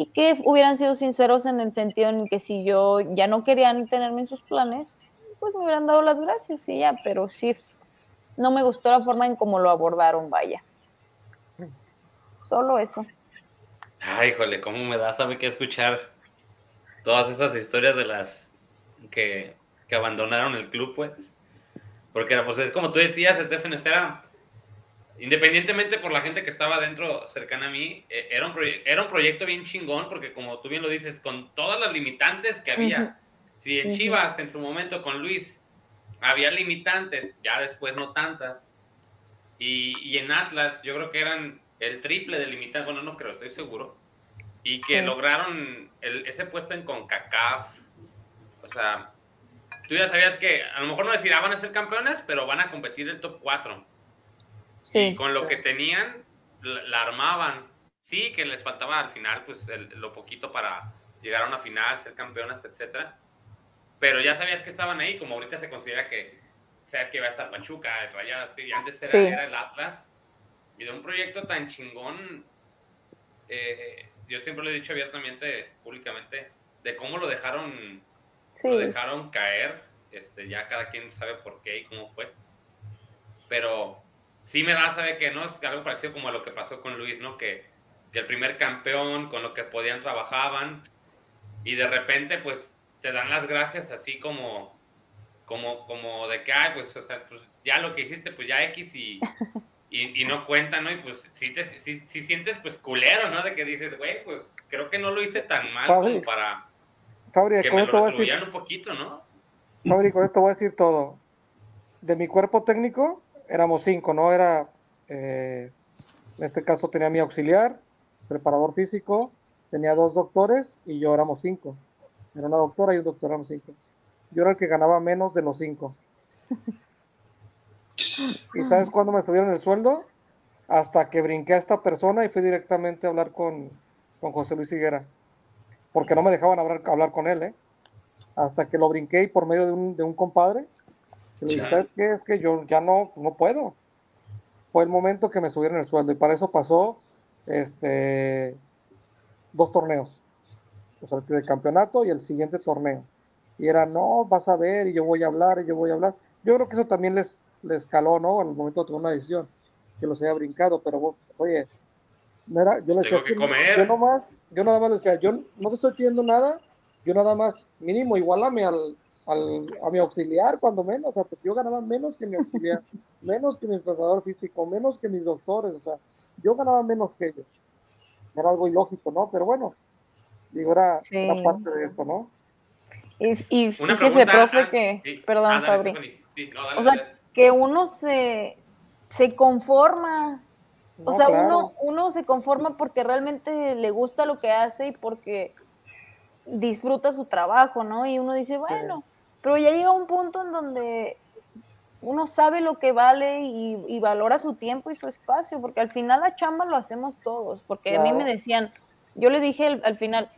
Y que hubieran sido sinceros en el sentido en que si yo ya no querían tenerme en sus planes, pues me hubieran dado las gracias y ya, pero sí, no me gustó la forma en cómo lo abordaron, vaya. Solo eso. Ay, híjole, cómo me da, sabe que escuchar todas esas historias de las que, que abandonaron el club, pues. Porque pues es como tú decías, Stephen, era, independientemente por la gente que estaba dentro, cercana a mí, eh, era un, era un proyecto bien chingón, porque como tú bien lo dices, con todas las limitantes que había, si en Chivas en su momento con Luis había limitantes, ya después no tantas, y, en Atlas yo creo que eran el triple de limitantes, bueno, no creo, estoy seguro, y que lograron ese puesto en CONCACAF, o sea, tú ya sabías que a lo mejor no decir, van a ser campeones, pero van a competir el top 4. Sí. Y con lo que tenían, la, armaban. Sí, que les faltaba al final, pues lo poquito para llegar a una final, ser campeones, etcétera. Pero ya sabías que estaban ahí, como ahorita se considera que, sabes que iba a estar Pachuca, el Rayadas, y antes era, el Atlas, y de un proyecto tan chingón, eh, yo siempre lo he dicho abiertamente, públicamente, de cómo lo dejaron, lo dejaron caer, este, ya cada quien sabe por qué y cómo fue, pero sí me da, sabe que no es algo parecido como a lo que pasó con Luis, ¿no? Que, que el primer campeón, con lo que podían, trabajaban, y de repente, pues, te dan las gracias así como, como, como de que, ay, pues, o sea, pues ya lo que hiciste, pues ya X y, <laughs> y, no cuenta, ¿no? Y pues sí, te, sientes pues culero, ¿no? De que dices, güey, pues creo que no lo hice tan mal como para Fabri, que me lo destruyan un poquito, ¿no? Fabri, con esto voy a decir todo. De mi cuerpo técnico éramos cinco, ¿no? Era, eh, en este caso tenía mi auxiliar, preparador físico, tenía dos doctores y yo éramos cinco. Era una doctora y un doctor eran cinco. Yo era el que ganaba menos de los cinco. <laughs> ¿Y sabes cuándo me subieron el sueldo? Hasta que brinqué a esta persona y fui directamente a hablar con, con José Luis Higuera. Porque no me dejaban hablar, hablar con él, ¿eh? Hasta que lo brinqué y por medio de un, de un compadre. Dije, ¿sabes qué? Es que yo ya no, no puedo. Fue el momento que me subieron el sueldo y para eso pasó este, dos torneos o sea, el campeonato y el siguiente torneo. Y era, no, vas a ver, y yo voy a hablar, y yo voy a hablar. Yo creo que eso también les, les caló, ¿no? En el momento de tomar una decisión, que los haya brincado, pero pues, oye, no era, yo les decía, yo, nomás, yo nada más les decía, yo no te estoy pidiendo nada, yo nada más, mínimo, igualame al, al, a mi auxiliar, cuando menos, o sea, porque yo ganaba menos que mi auxiliar, <laughs> menos que mi entrenador físico, menos que mis doctores, o sea, yo ganaba menos que ellos. Era algo ilógico, ¿no? Pero bueno, Digo, era, parte de esto, ¿no? Y, y fíjese, profe, ah, que, perdón, Fabri, o sea, que uno se, se conforma, o sea, uno, uno se conforma porque realmente le gusta lo que hace y porque disfruta su trabajo, ¿no? Y uno dice, bueno, pero ya llega un punto en donde uno sabe lo que vale y, valora su tiempo y su espacio, porque al final la chamba lo hacemos todos, porque a mí me decían, yo le dije al final,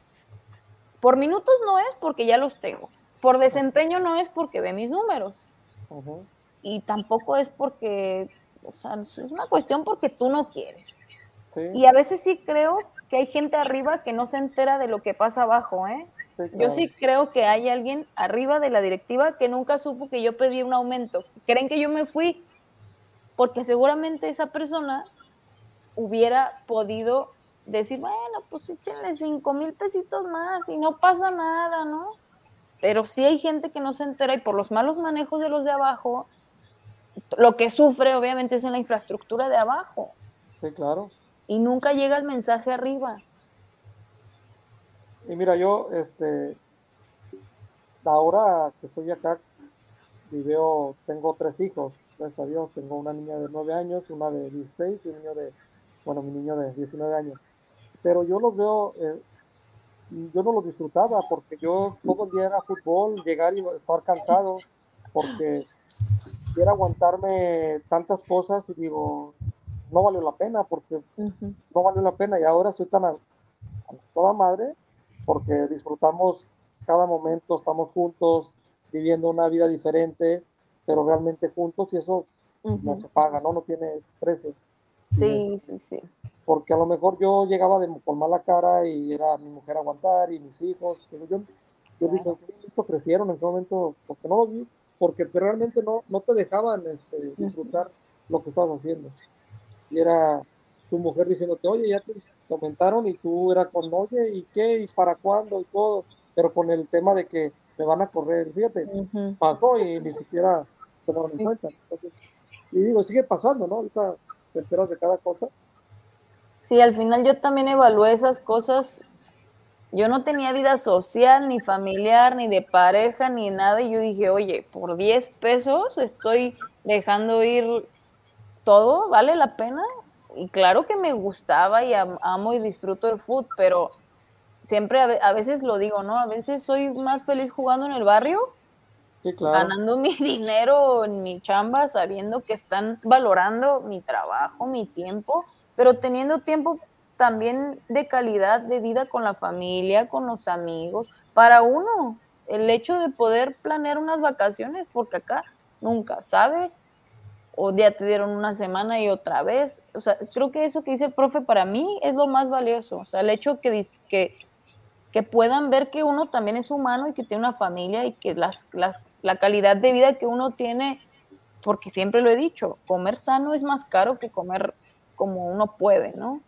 por minutos no es porque ya los tengo. Por desempeño no es porque ve mis números. y tampoco es porque, o sea, es una cuestión porque tú no quieres. Y a veces sí creo que hay gente arriba que no se entera de lo que pasa abajo, ¿eh? Yo sí creo que hay alguien arriba de la directiva que nunca supo que yo pedí un aumento. Creen que yo me fui porque seguramente esa persona hubiera podido decir, bueno, pues échenle cinco mil pesitos más y no pasa nada, ¿no? Pero sí hay gente que no se entera y por los malos manejos de los de abajo, lo que sufre obviamente es en la infraestructura de abajo. Sí, claro. Y nunca llega el mensaje arriba. Y mira, yo, este, ahora que estoy acá, y veo, tengo tres hijos, gracias a Dios, tengo una niña de nueve años, una de 16 y un niño de, bueno, mi niño de 19 años. Pero yo los veo, eh, yo no los disfrutaba porque yo todo el día era fútbol, llegar y estar cansado, porque quiero aguantarme tantas cosas y digo, no valió la pena, porque no valió la pena y ahora estoy tan a toda madre porque disfrutamos cada momento, estamos juntos, viviendo una vida diferente, pero realmente juntos y eso no se paga, ¿no? No tiene precio. Sí, sí, sí. Porque a lo mejor yo llegaba de, con mala cara y era mi mujer aguantar y mis hijos. Pero yo, yo dije, ¿en qué crecieron? ¿En qué momento? Porque no lo vi, porque realmente no, no te dejaban este, disfrutar lo que estabas haciendo. Y era tu mujer diciéndote, oye, ya te, comentaron y tú era con, oye, ¿y qué? ¿Y para cuándo? Y todo, pero con el tema de que me van a correr, fíjate, pasó y ni siquiera tomaron en cuenta. y digo, sigue pasando, ¿no? Ahorita te enteras de cada cosa. Sí, al final yo también evalué esas cosas. Yo no tenía vida social, ni familiar, ni de pareja, ni nada. Y yo dije, oye, por 10 pesos estoy dejando ir todo, ¿vale la pena? Y claro que me gustaba y amo y disfruto el fútbol, pero siempre a, veces lo digo, ¿no? A veces soy más feliz jugando en el barrio, ganando mi <laughs> dinero en mi chamba, sabiendo que están valorando mi trabajo, mi tiempo, pero teniendo tiempo también de calidad de vida con la familia, con los amigos, para uno, el hecho de poder planear unas vacaciones, porque acá nunca, ¿sabes? O ya te dieron una semana y otra vez. O sea, creo que eso que dice el profe para mí es lo más valioso. O sea, el hecho que, que, que puedan ver que uno también es humano y que tiene una familia y que las, las, la calidad de vida que uno tiene, porque siempre lo he dicho, comer sano es más caro que comer como uno puede, ¿no?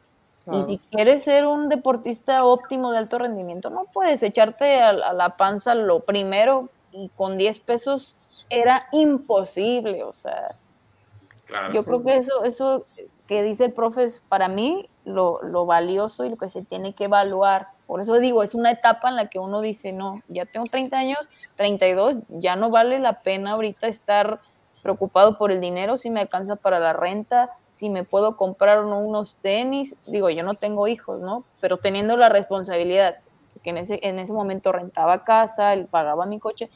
Y si quieres ser un deportista óptimo de alto rendimiento, no puedes echarte a, a la panza lo primero y con 10 pesos era imposible, o sea, yo creo que eso, eso que dice el profe es para mí lo, lo, valioso y lo que se tiene que evaluar. Por eso digo, es una etapa en la que uno dice, no, ya tengo 30 años, 32, ya no vale la pena ahorita estar preocupado por el dinero, si me alcanza para la renta, si me puedo comprar unos tenis. Digo, yo no tengo hijos, ¿no? Pero teniendo la responsabilidad, que en ese, en ese momento rentaba casa, él pagaba mi coche,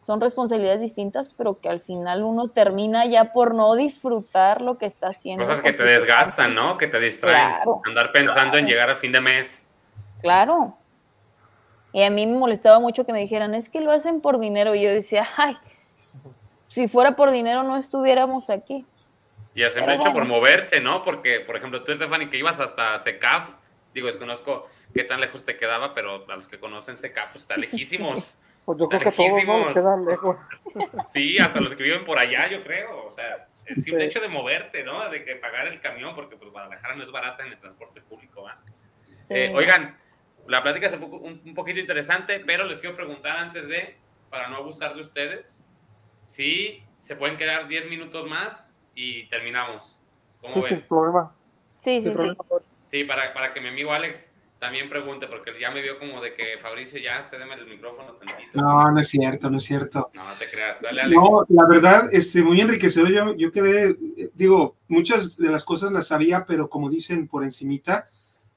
son responsabilidades distintas, pero que al final uno termina ya por no disfrutar lo que está haciendo. Cosas que te desgastan, ¿no? Que te distraen. Andar pensando en llegar a fin de mes. Claro. Y a mí me molestaba mucho que me dijeran, es que lo hacen por dinero. Y yo decía, ay, si fuera por dinero no estuviéramos aquí. Y hacen hecho por moverse, ¿no? Porque, por ejemplo, tú, Stephanie, que ibas hasta SECAF, digo, desconozco qué tan lejos te quedaba, pero a los que conocen SECAF, pues está lejísimos. <laughs> Pues yo creo que todos ¿no? quedan lejos. <laughs> Sí, hasta los que viven por allá, yo creo. O sea, el simple hecho de moverte, ¿no? De que pagar el camión, porque pues Guadalajara no es barata en el transporte público, ¿va? Eh, oigan, la plática es un, poquito interesante, pero les quiero preguntar antes de, para no abusar de ustedes, si se pueden quedar 10 minutos más y terminamos. ¿Cómo sí, sin problema. Sí, sí, sí. Sí, para, para que mi amigo Alex también pregunte, porque ya me vio como de que Fabricio ya cédeme el micrófono tantito. No, no es cierto, no es cierto. No, te creas, dale, Alex. No, la verdad, este, muy enriquecedor. Yo, yo quedé, digo, muchas de las cosas las sabía, pero como dicen por encimita,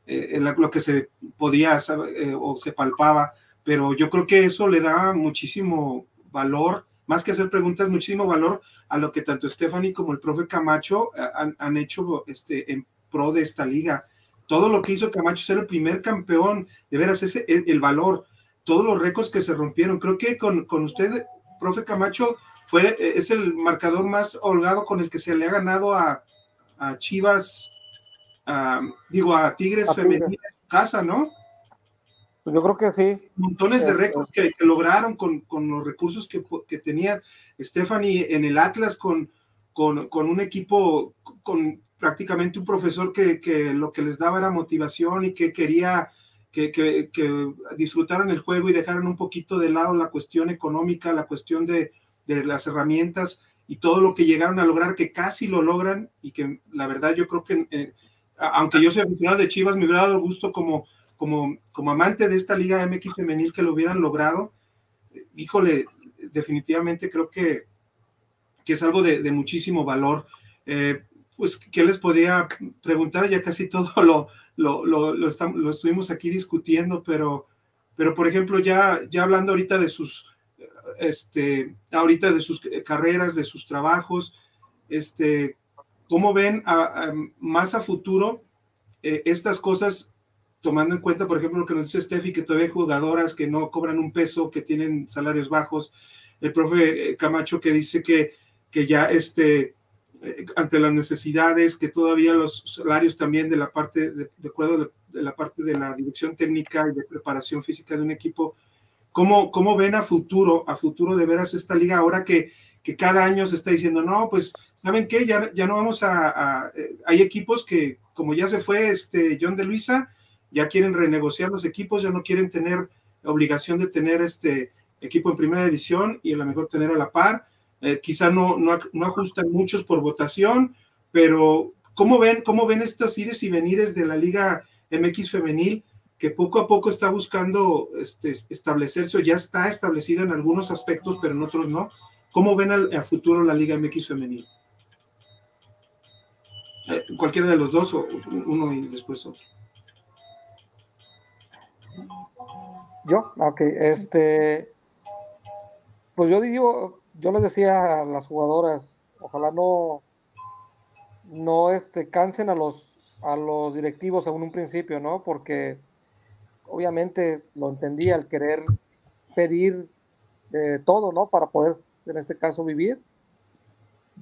eh, lo que se podía eh, o se palpaba, pero yo creo que eso le da muchísimo valor, más que hacer preguntas, muchísimo valor a lo que tanto Stephanie como el profe Camacho eh, han, han hecho este, en pro de esta liga todo lo que hizo Camacho ser el primer campeón, de veras, ese el, valor, todos los récords que se rompieron. Creo que con, con usted, profe Camacho, fue, es el marcador más holgado con el que se le ha ganado a, Chivas, digo, a Tigres Femenil en su casa, ¿no? Yo creo que sí. Montones de eh, récords que, lograron con, los recursos que, que, tenía Stephanie en el Atlas, con, con, un equipo, con prácticamente un profesor que, lo que les daba era motivación y que quería que, que, disfrutaran el juego y dejaran un poquito de lado la cuestión económica, la cuestión de, de las herramientas y todo lo que llegaron a lograr, que casi lo logran y que la verdad yo creo que, eh, aunque yo soy aficionado de Chivas, me hubiera dado gusto como, como, como amante de esta Liga MX femenil que lo hubieran logrado. Híjole, definitivamente creo que, que es algo de, muchísimo valor. Eh, pues, ¿qué les podría preguntar? Ya casi todo <laughs> lo, lo, lo, lo, lo estuvimos aquí discutiendo, pero, pero por ejemplo, ya, ya hablando ahorita de sus este, ahorita de sus carreras, de sus trabajos, este, ¿cómo ven más a futuro eh, estas cosas, tomando en cuenta, por ejemplo, lo que nos dice Steffi, que todavía hay jugadoras que no cobran un peso, que tienen salarios bajos, el profe eh, Camacho que dice que, que ya este, eh, ante las necesidades, que todavía los salarios también de la parte, de, acuerdo de la parte de la dirección técnica y de preparación física de un equipo, ¿Cómo, ¿Cómo, ven a futuro, a futuro de veras esta liga ahora que, que cada año se está diciendo, no, pues, ¿saben qué? Ya, ya no vamos a, eh, Hay equipos que, como ya se fue este John de Luisa, ya quieren renegociar los equipos, ya no quieren tener obligación de tener este equipo en primera división y a lo mejor tener a la par. Eh, quizá no, no, no, ajustan muchos por votación, pero ¿cómo ven, cómo ven estas ires y venires de la Liga MX femenil? que poco a poco está buscando este, establecerse o ya está establecida en algunos aspectos, pero en otros no. ¿Cómo ven al, futuro la Liga MX femenil? Eh, cualquiera de los dos, o uno y después otro. Yo, ok, este, pues yo digo, yo les decía a las jugadoras, ojalá no, no este, cansen a los, a los directivos en un principio, ¿no? Porque obviamente lo entendía al querer pedir de todo, ¿no? Para poder, en este caso, vivir.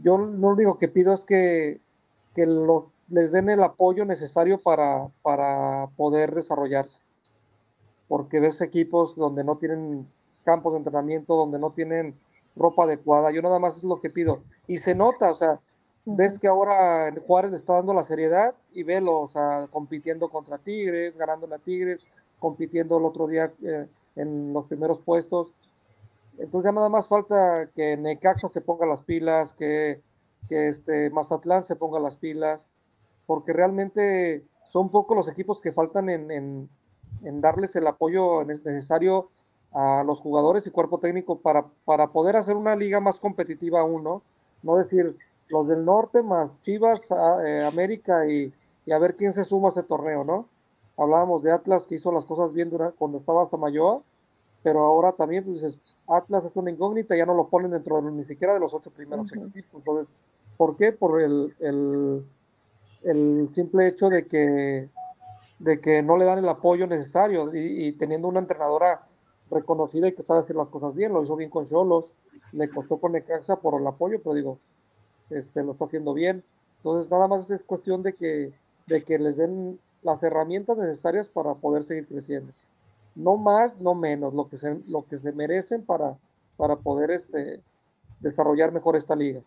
Yo lo único que pido es que, que lo, les den el apoyo necesario para, para poder desarrollarse. Porque ves equipos donde no tienen campos de entrenamiento, donde no tienen ropa adecuada. Yo nada más es lo que pido. Y se nota, o sea, ves que ahora Juárez le está dando la seriedad y velo, o sea, compitiendo contra Tigres, ganando a Tigres, compitiendo el otro día eh, en los primeros puestos. Entonces ya nada más falta que Necaxa se ponga las pilas, que, que este Mazatlán se ponga las pilas, porque realmente son pocos los equipos que faltan en, en, en, darles el apoyo necesario a los jugadores y cuerpo técnico para, para poder hacer una liga más competitiva aún, ¿no? No decir los del norte más Chivas, eh, América y, y, a ver quién se suma a ese torneo, ¿no? hablábamos de Atlas que hizo las cosas bien durante, cuando estaba Samayoa, pero ahora también pues, Atlas es una incógnita, ya no lo ponen dentro de, ni siquiera de los ocho primeros equipos. ¿Por qué? Por el, el, el, simple hecho de que, de que no le dan el apoyo necesario y, teniendo una entrenadora reconocida y que sabe hacer las cosas bien, lo hizo bien con Cholos, le costó con Necaxa por el apoyo, pero digo, este, lo está haciendo bien. Entonces, nada más es cuestión de que, de que les den las herramientas necesarias para poder seguir creciendo. No más, no menos, lo que se, lo que se merecen para, para poder este, desarrollar mejor esta liga.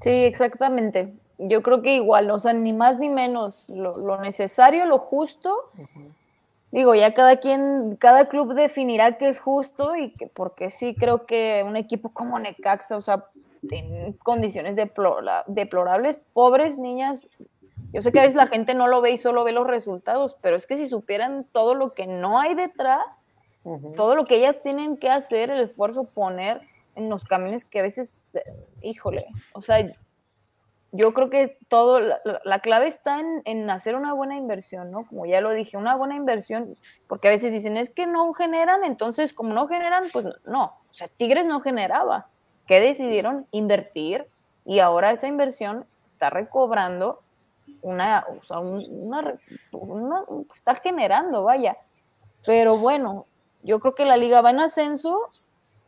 Sí, exactamente. Yo creo que igual, o sea, ni más ni menos, lo, necesario, lo justo. Digo, ya cada quien, cada club definirá qué es justo y que, porque sí creo que un equipo como Necaxa, o sea, en condiciones deplorables, pobres niñas yo sé que a veces la gente no lo ve y solo ve los resultados, pero es que si supieran todo lo que no hay detrás, todo lo que ellas tienen que hacer, el esfuerzo poner en los caminos que a veces, híjole, o sea, yo creo que todo, la, clave está en, en, hacer una buena inversión, ¿no? Como ya lo dije, una buena inversión, porque a veces dicen, es que no generan, entonces como no generan, pues no, o sea, Tigres no generaba, ¿qué decidieron? Invertir y ahora esa inversión está recobrando una, o sea, una, está generando, vaya. Pero bueno, yo creo que la liga va en ascenso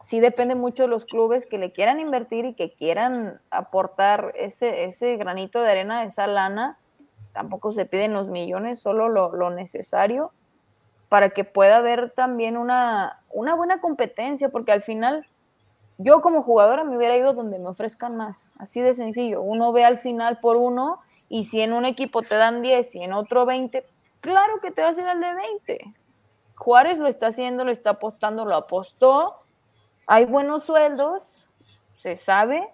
sí depende mucho de los clubes que le quieran invertir y que quieran aportar ese, ese granito de arena, esa lana. Tampoco se piden los millones, solo lo, lo necesario para que pueda haber también una, una buena competencia, porque al final yo como jugadora me hubiera ido donde me ofrezcan más, así de sencillo. Uno ve al final por uno y si en un equipo te dan 10 y en otro 20, claro que te vas a ir al de 20. Juárez lo está haciendo, lo está apostando, lo apostó. Hay buenos sueldos, se sabe.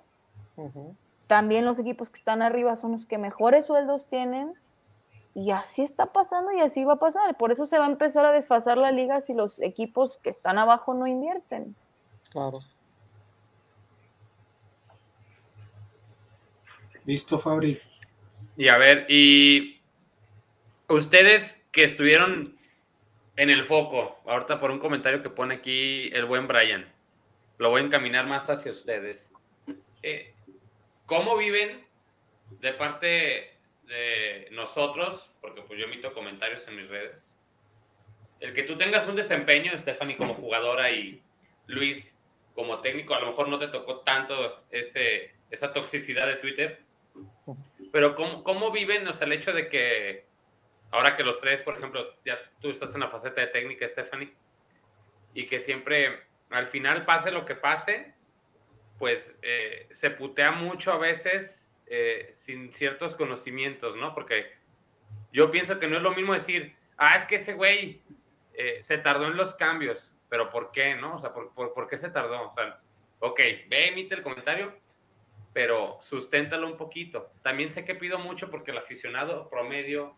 También los equipos que están arriba son los que mejores sueldos tienen. Y así está pasando y así va a pasar. Por eso se va a empezar a desfasar la liga si los equipos que están abajo no invierten. Claro. Listo, Fabri. Y a ver, y ustedes que estuvieron en el foco, ahorita por un comentario que pone aquí el buen Brian, lo voy a encaminar más hacia ustedes. Eh, ¿Cómo viven de parte de nosotros, porque pues yo emito comentarios en mis redes, el que tú tengas un desempeño, Stephanie como jugadora y Luis como técnico, a lo mejor no te tocó tanto ese, esa toxicidad de Twitter, pero ¿cómo, cómo viven o sea, el hecho de que ahora que los tres, por ejemplo, ya tú estás en la faceta de técnica, Stephanie, y que siempre al final pase lo que pase, pues eh, se putea mucho a veces eh, sin ciertos conocimientos, ¿no? Porque yo pienso que no es lo mismo decir, ah, es que ese güey eh, se tardó en los cambios, pero ¿por qué, no? O sea, ¿por, por, qué se tardó? O sea, ok, ve, emite el comentario, pero susténtalo un poquito. También sé que pido mucho porque el aficionado promedio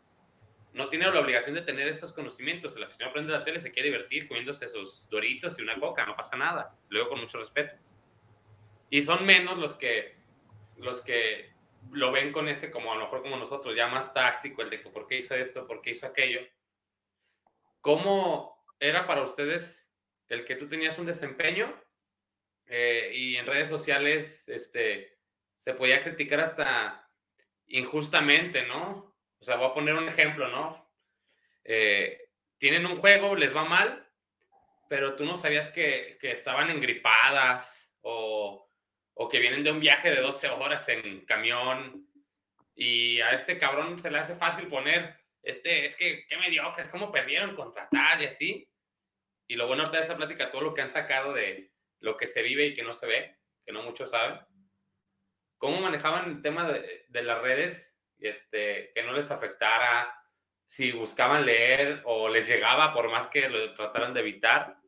no tiene la obligación de tener esos conocimientos. El aficionado prende la tele, se quiere divertir comiéndose sus doritos y una coca, no pasa nada. Luego con mucho respeto. Y son menos los que los que lo ven con ese, como a lo mejor como nosotros, ya más táctico, el de que por qué hizo esto, por qué hizo aquello. ¿Cómo era para ustedes el que tú tenías un desempeño eh, y en redes sociales este, se podía criticar hasta injustamente, ¿no? O sea, voy a poner un ejemplo, ¿no? Eh, tienen un juego, les va mal, pero tú no sabías que, que estaban engripadas o o que vienen de un viaje de 12 horas en camión y a este cabrón se le hace fácil poner, este, es que, qué mediocre, es como perdieron contra tal y así. Y lo bueno de esta plática, todo lo que han sacado de lo que se vive y que no se ve, que no muchos saben. ¿Cómo manejaban el tema de, de las redes? Este, que no les afectara, si buscaban leer o les llegaba por más que lo trataran de evitar.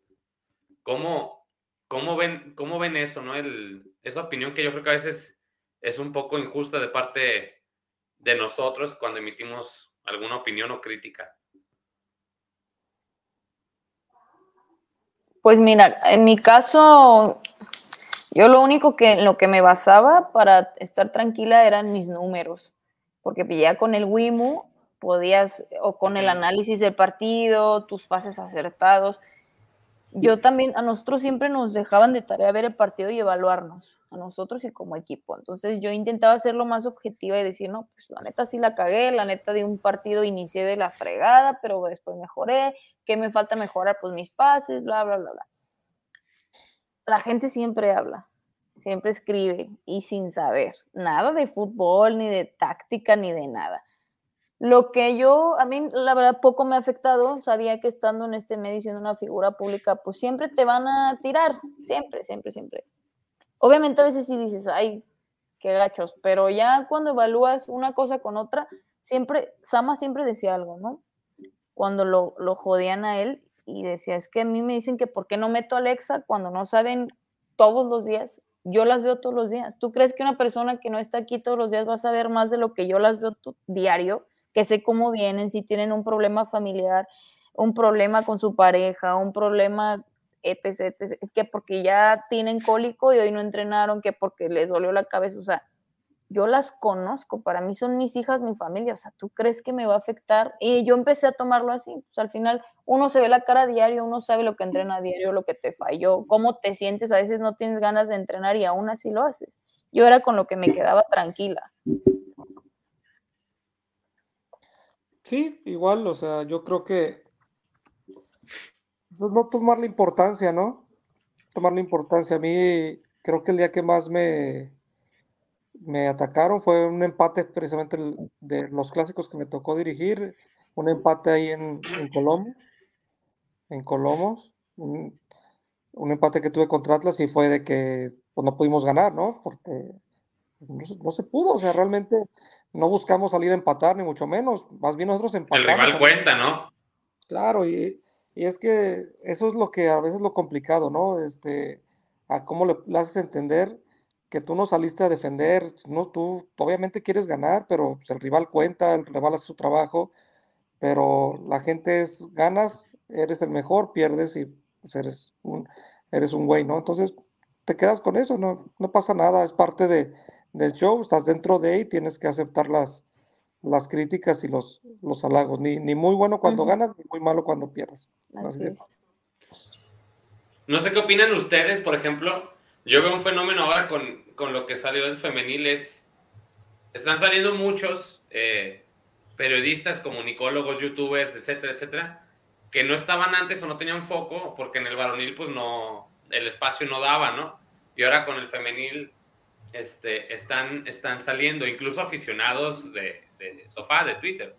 ¿Cómo, cómo, ven, cómo ven eso, no? El, esa opinión que yo creo que a veces es un poco injusta de parte de nosotros cuando emitimos alguna opinión o crítica. Pues mira, en mi caso, yo lo único que en lo que me basaba para estar tranquila eran mis números, porque ya con el WIMU podías, o con el análisis del partido, tus pases acertados, yo también, a nosotros siempre nos dejaban de tarea ver el partido y evaluarnos, a nosotros y como equipo. Entonces yo intentaba ser lo más objetiva y decir, no, pues la neta sí la cagué, la neta de un partido inicié de la fregada, pero después mejoré, ¿qué me falta mejorar? Pues mis pases, bla, bla, bla, bla. La gente siempre habla, siempre escribe y sin saber nada de fútbol, ni de táctica, ni de nada. Lo que yo, a mí la verdad poco me ha afectado, sabía que estando en este medio siendo una figura pública, pues siempre te van a tirar, siempre, siempre, siempre. Obviamente a veces sí dices, ay, qué gachos, pero ya cuando evalúas una cosa con otra, siempre, Sama siempre decía algo, ¿no? Cuando lo, lo jodían a él y decía, es que a mí me dicen que por qué no meto a Alexa cuando no saben todos los días, yo las veo todos los días. ¿Tú crees que una persona que no está aquí todos los días va a saber más de lo que yo las veo diario? que sé cómo vienen, si tienen un problema familiar, un problema con su pareja, un problema, etc, etc, que porque ya tienen cólico y hoy no entrenaron, que porque les dolió la cabeza, o sea, yo las conozco, para mí son mis hijas, mi familia, o sea, ¿tú crees que me va a afectar? Y yo empecé a tomarlo así, pues al final uno se ve la cara a diario, uno sabe lo que entrena a diario, lo que te falló, cómo te sientes, a veces no tienes ganas de entrenar y aún así lo haces. Yo era con lo que me quedaba tranquila. Sí, igual, o sea, yo creo que pues, no tomar la importancia, ¿no? tomarle importancia. A mí creo que el día que más me, me atacaron fue un empate precisamente de los clásicos que me tocó dirigir, un empate ahí en, en Colombo, en Colomos, un, empate que tuve contra Atlas y fue de que pues, no pudimos ganar, ¿no? Porque no, se pudo, o sea, realmente no buscamos salir a empatar, ni mucho menos, más bien nosotros empatamos. El rival cuenta, ¿no? Claro, y, y, es que eso es lo que a veces lo complicado, ¿no? Este, a cómo le, le haces entender que tú no saliste a defender, no, tú obviamente quieres ganar, pero pues, el rival cuenta, el rival hace su trabajo, pero la gente es, ganas, eres el mejor, pierdes y pues, eres un, eres un güey, ¿no? Entonces te quedas con eso, no, no pasa nada, es parte de, del show, estás dentro de ahí, tienes que aceptar las, las críticas y los, los halagos, ni, ni muy bueno cuando ganas, ni muy malo cuando pierdes. no sé qué opinan ustedes, por ejemplo, yo veo un fenómeno ahora con, con lo que salió del femenil es, están saliendo muchos eh, periodistas, comunicólogos, youtubers, etcétera, etcétera, que no estaban antes o no tenían foco porque en el varonil pues no, el espacio no daba, ¿no? Y ahora con el femenil este, están, están saliendo, incluso aficionados de, de sofá, de Twitter.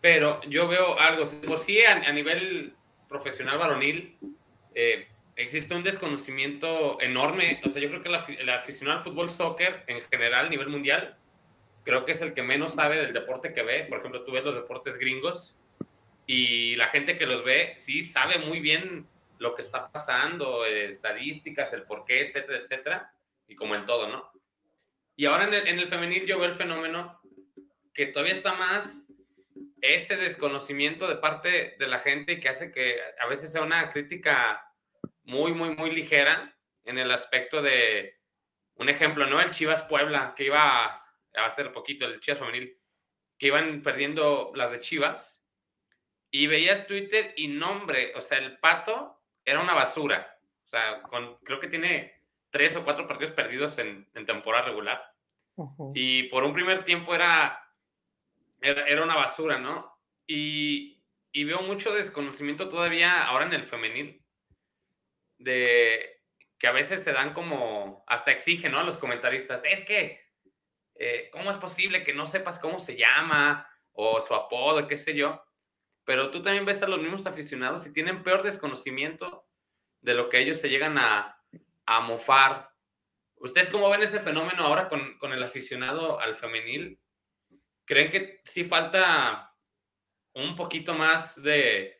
Pero yo veo algo, por sí a, a nivel profesional varonil, eh, existe un desconocimiento enorme. O sea, yo creo que el aficionado al fútbol soccer en general, a nivel mundial, creo que es el que menos sabe del deporte que ve. Por ejemplo, tú ves los deportes gringos y la gente que los ve, sí, sabe muy bien lo que está pasando, eh, estadísticas, el porqué, etcétera, etcétera, y como en todo, ¿no? Y ahora en el, en el femenil yo veo el fenómeno que todavía está más ese desconocimiento de parte de la gente que hace que a veces sea una crítica muy, muy, muy ligera en el aspecto de, un ejemplo, ¿no? El Chivas Puebla, que iba a hacer poquito, el Chivas femenil, que iban perdiendo las de Chivas, y veías Twitter y nombre, o sea, el pato era una basura. O sea, con, creo que tiene tres o cuatro partidos perdidos en, temporada regular. Y por un primer tiempo era, era, una basura, ¿no? Y, y, veo mucho desconocimiento todavía ahora en el femenil de que a veces se dan como, hasta exigen. A los comentaristas, es que, eh, ¿cómo es posible que no sepas cómo se llama o su apodo, qué sé yo? Pero tú también ves a los mismos aficionados y tienen peor desconocimiento de lo que ellos se llegan a, a mofar. ¿Ustedes cómo ven ese fenómeno ahora con, con el aficionado al femenil? ¿Creen que sí falta un poquito más de,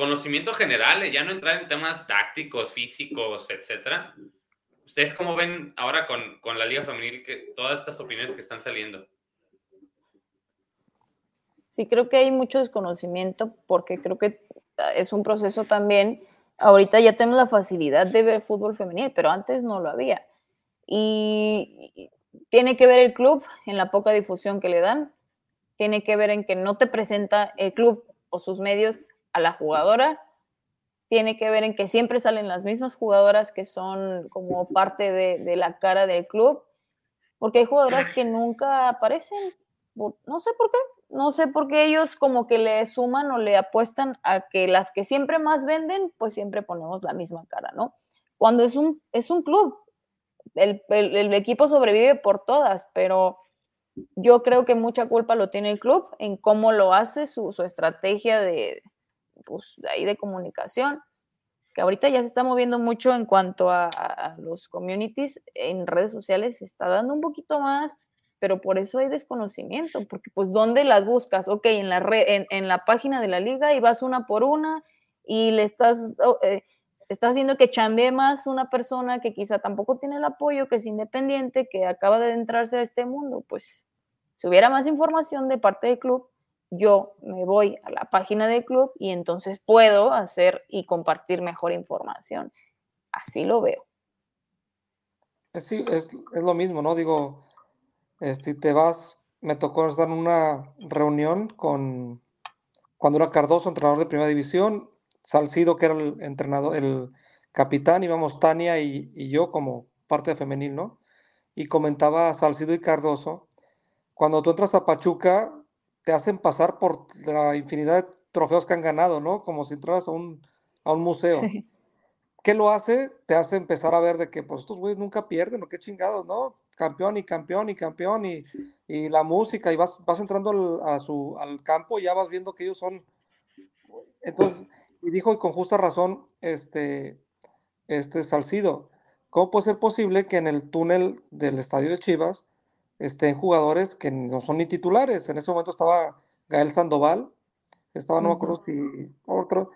conocimiento general, eh, ya no entrar en temas tácticos, físicos, etcétera. ¿Ustedes cómo ven ahora con, con la Liga Femenil que todas estas opiniones que están saliendo? Sí, creo que hay mucho desconocimiento porque creo que es un proceso también. Ahorita ya tenemos la facilidad de ver fútbol femenil, pero antes no lo había. Y tiene que ver el club en la poca difusión que le dan, tiene que ver en que no te presenta el club o sus medios a la jugadora tiene que ver en que siempre salen las mismas jugadoras que son como parte de, la cara del club, porque hay jugadoras que nunca aparecen, no sé por qué, no sé por qué ellos como que le suman o le apuestan a que las que siempre más venden, pues siempre ponemos la misma cara, ¿no? Cuando es un, es un club, el, equipo sobrevive por todas, pero yo creo que mucha culpa lo tiene el club en cómo lo hace, su estrategia de, pues, ahí de comunicación, que ahorita ya se está moviendo mucho en cuanto a, los communities en redes sociales, se está dando un poquito más, pero por eso hay desconocimiento, porque pues ¿dónde las buscas? Ok, en la, red, en, la página de la liga y vas una por una y le estás, oh, haciendo que chambee más una persona que quizá tampoco tiene el apoyo, que es independiente, que acaba de entrarse a este mundo, pues si hubiera más información de parte del club, yo me voy a la página del club y entonces puedo hacer y compartir mejor información. Así lo veo. Sí, es, lo mismo, ¿no? Digo, si te vas, me tocó estar en una reunión con, cuando era Cardoso, entrenador de primera división, Salcido, que era el entrenador, el capitán, íbamos Tania y, y yo como parte de femenil, ¿no? Y comentaba Salcido y Cardoso, cuando tú entras a Pachuca, te hacen pasar por la infinidad de trofeos que han ganado, ¿no? Como si entras a un, a un museo. ¿qué lo hace? Te hace empezar a ver de que pues estos güeyes nunca pierden, o qué chingados, ¿no? Campeón y campeón y campeón y, y la música y vas, vas entrando al, a su, al campo y ya vas viendo que ellos son... Entonces, y dijo y con justa razón, este, este Salcido, ¿cómo puede ser posible que en el túnel del estadio de Chivas estén jugadores que no son ni titulares? En ese momento estaba Gael Sandoval, estaba, no me acuerdo si otro,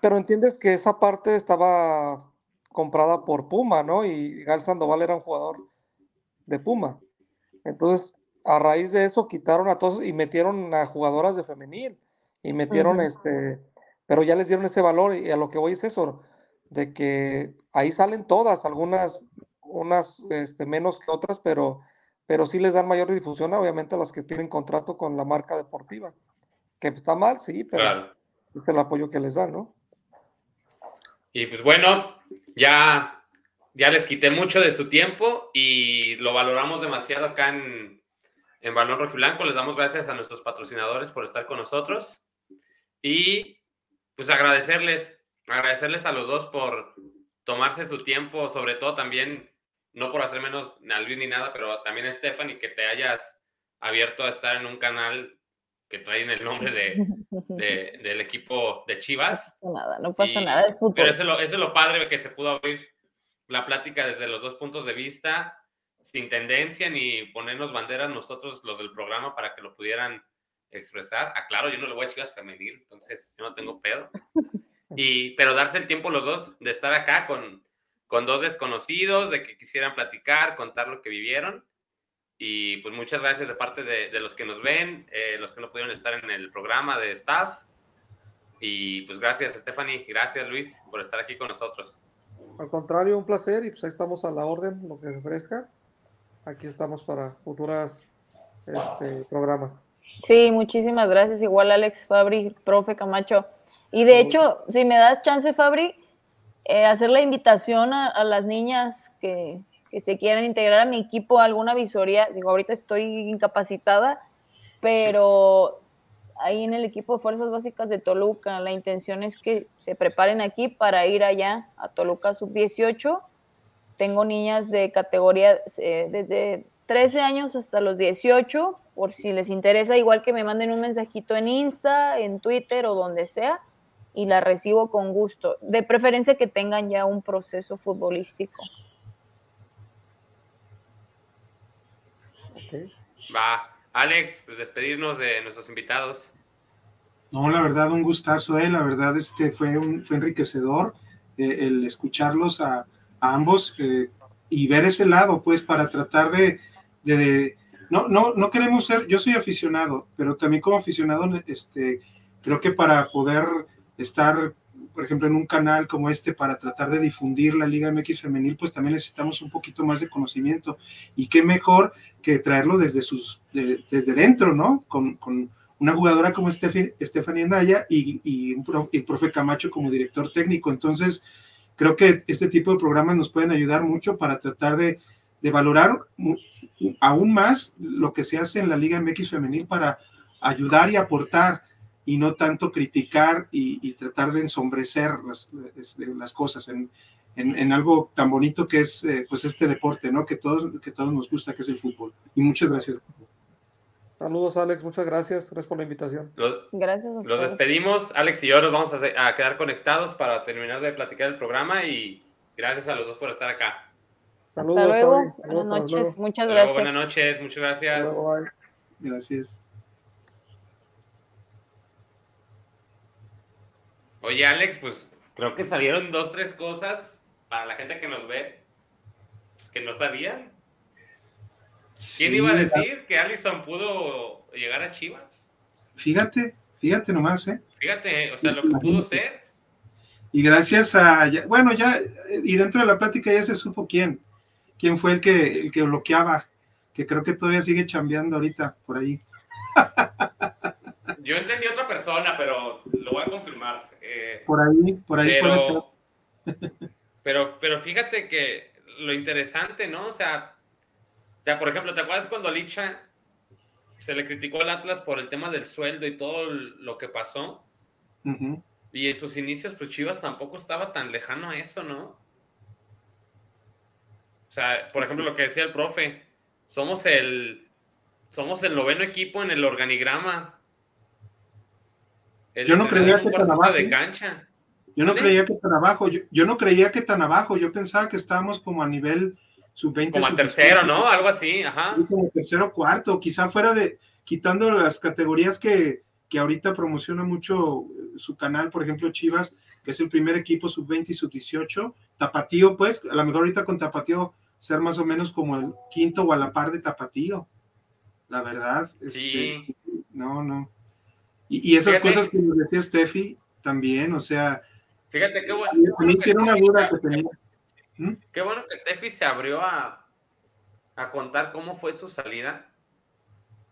pero entiendes que esa parte estaba comprada por Puma, ¿no? Y Gael Sandoval era un jugador de Puma. Entonces, a raíz de eso quitaron a todos y metieron a jugadoras de femenil y metieron este, pero ya les dieron ese valor y a lo que voy es eso, de que ahí salen todas, algunas, unas este, menos que otras, pero, pero sí les dan mayor difusión, obviamente, a las que tienen contrato con la marca deportiva. Que está mal, sí, pero es el apoyo que les dan, ¿no? Y pues bueno, ya, ya les quité mucho de su tiempo y lo valoramos demasiado acá en, en Balón Rojo y Blanco. Les damos gracias a nuestros patrocinadores por estar con nosotros. Y pues agradecerles, agradecerles a los dos por tomarse su tiempo, sobre todo también, no por hacer menos a Luis ni nada, pero también a Stephanie, que te hayas abierto a estar en un canal que traen el nombre <laughs> de, del equipo de Chivas. No pasa nada, no pasa nada, es fútbol. Pero eso es, lo, eso es lo padre que se pudo abrir la plática desde los dos puntos de vista, sin tendencia ni ponernos banderas nosotros los del programa para que lo pudieran expresar. Aclaro, yo no le voy a Chivas femenil, entonces yo no tengo pedo. <laughs> Y, pero darse el tiempo los dos de estar acá con, con dos desconocidos, de que quisieran platicar, contar lo que vivieron. Y pues muchas gracias de parte de, de los que nos ven, eh, los que no pudieron estar en el programa de staff. Y pues gracias Stephanie, gracias Luis por estar aquí con nosotros. Al contrario, un placer y pues ahí estamos a la orden, lo que ofrezca. Aquí estamos para futuras este, programas. Sí, muchísimas gracias. Igual Alex Fabri, profe Camacho. Y de hecho, si me das chance, Fabri, eh, hacer la invitación a, las niñas que, se quieran integrar a mi equipo a alguna visoría. Digo, ahorita estoy incapacitada, pero ahí en el equipo de Fuerzas Básicas de Toluca, la intención es que se preparen aquí para ir allá a Toluca Sub-18. Tengo niñas de categoría eh, desde 13 años hasta los 18, por si les interesa, igual que me manden un mensajito en Insta, en Twitter o donde sea, y la recibo con gusto. De preferencia que tengan ya un proceso futbolístico. Va. Alex, pues despedirnos de nuestros invitados. No, la verdad, un gustazo, eh. la verdad, este fue, un, fue enriquecedor eh, el escucharlos a, ambos eh, y ver ese lado, pues, para tratar de, de, no, no, no queremos ser, yo soy aficionado, pero también como aficionado, este, creo que para poder estar, por ejemplo, en un canal como este, para tratar de difundir la Liga MX femenil, pues también necesitamos un poquito más de conocimiento. Y qué mejor que traerlo desde sus, desde dentro, ¿no? Con, con una jugadora como Stephanie Naya y, un profe, y profe Camacho como director técnico. Entonces, creo que este tipo de programas nos pueden ayudar mucho para tratar de, de valorar aún más lo que se hace en la Liga MX femenil para ayudar y aportar y no tanto criticar y, tratar de ensombrecer las, las cosas en, en, algo tan bonito que es eh, pues este deporte, ¿no? Que todos, que todos nos gusta, que es el fútbol. Y muchas gracias. Saludos, Alex. Muchas gracias. Gracias por la invitación. gracias. A los despedimos. Alex y yo nos vamos a, a quedar conectados para terminar de platicar el programa y gracias a los dos por estar acá. Hasta luego. Buenas noches. Muchas gracias. buenas noches. Muchas gracias. gracias. Oye, Alex, pues creo que salieron dos, tres cosas para la gente que nos ve, pues, que no sabían. ¿Quién iba a decir que Allison pudo llegar a Chivas? Fíjate, fíjate nomás, ¿eh? Fíjate, o sea, lo que pudo ser. Y gracias a, bueno, ya, y dentro de la plática ya se supo quién quién fue el que, el que bloqueaba, que creo que todavía sigue chambeando ahorita por ahí. Yo entendí otra persona, pero lo voy a confirmar. Eh, por ahí, por ahí pero, puede ser. <laughs> Pero, pero fíjate que lo interesante, ¿no? O sea, ya, por ejemplo, ¿te acuerdas cuando a Licha se le criticó al Atlas por el tema del sueldo y todo lo que pasó? Y en sus inicios, pues Chivas tampoco estaba tan lejano a eso, ¿no? O sea, por ejemplo, lo que decía el profe, somos el, somos el noveno equipo en el organigrama. Yo no creía que tan abajo. De cancha. Yo no creía que tan abajo. Yo, no creía que tan abajo. Yo pensaba que estábamos como a nivel sub-20. Como a tercero, ¿no? Algo así, ajá. Como tercero, cuarto. Quizá fuera de, quitando las categorías que, que ahorita promociona mucho su canal, por ejemplo, Chivas, que es el primer equipo sub-20 y sub-18. Tapatío, pues, a lo mejor ahorita con Tapatío ser más o menos como el quinto o a la par de Tapatío. La verdad. Este, no, no. Y, esas cosas que nos decía Steffi también, o sea. Fíjate qué bueno. Me hicieron una duda que tenía. ¿Mm? Qué bueno que Steffi se abrió a, a contar cómo fue su salida.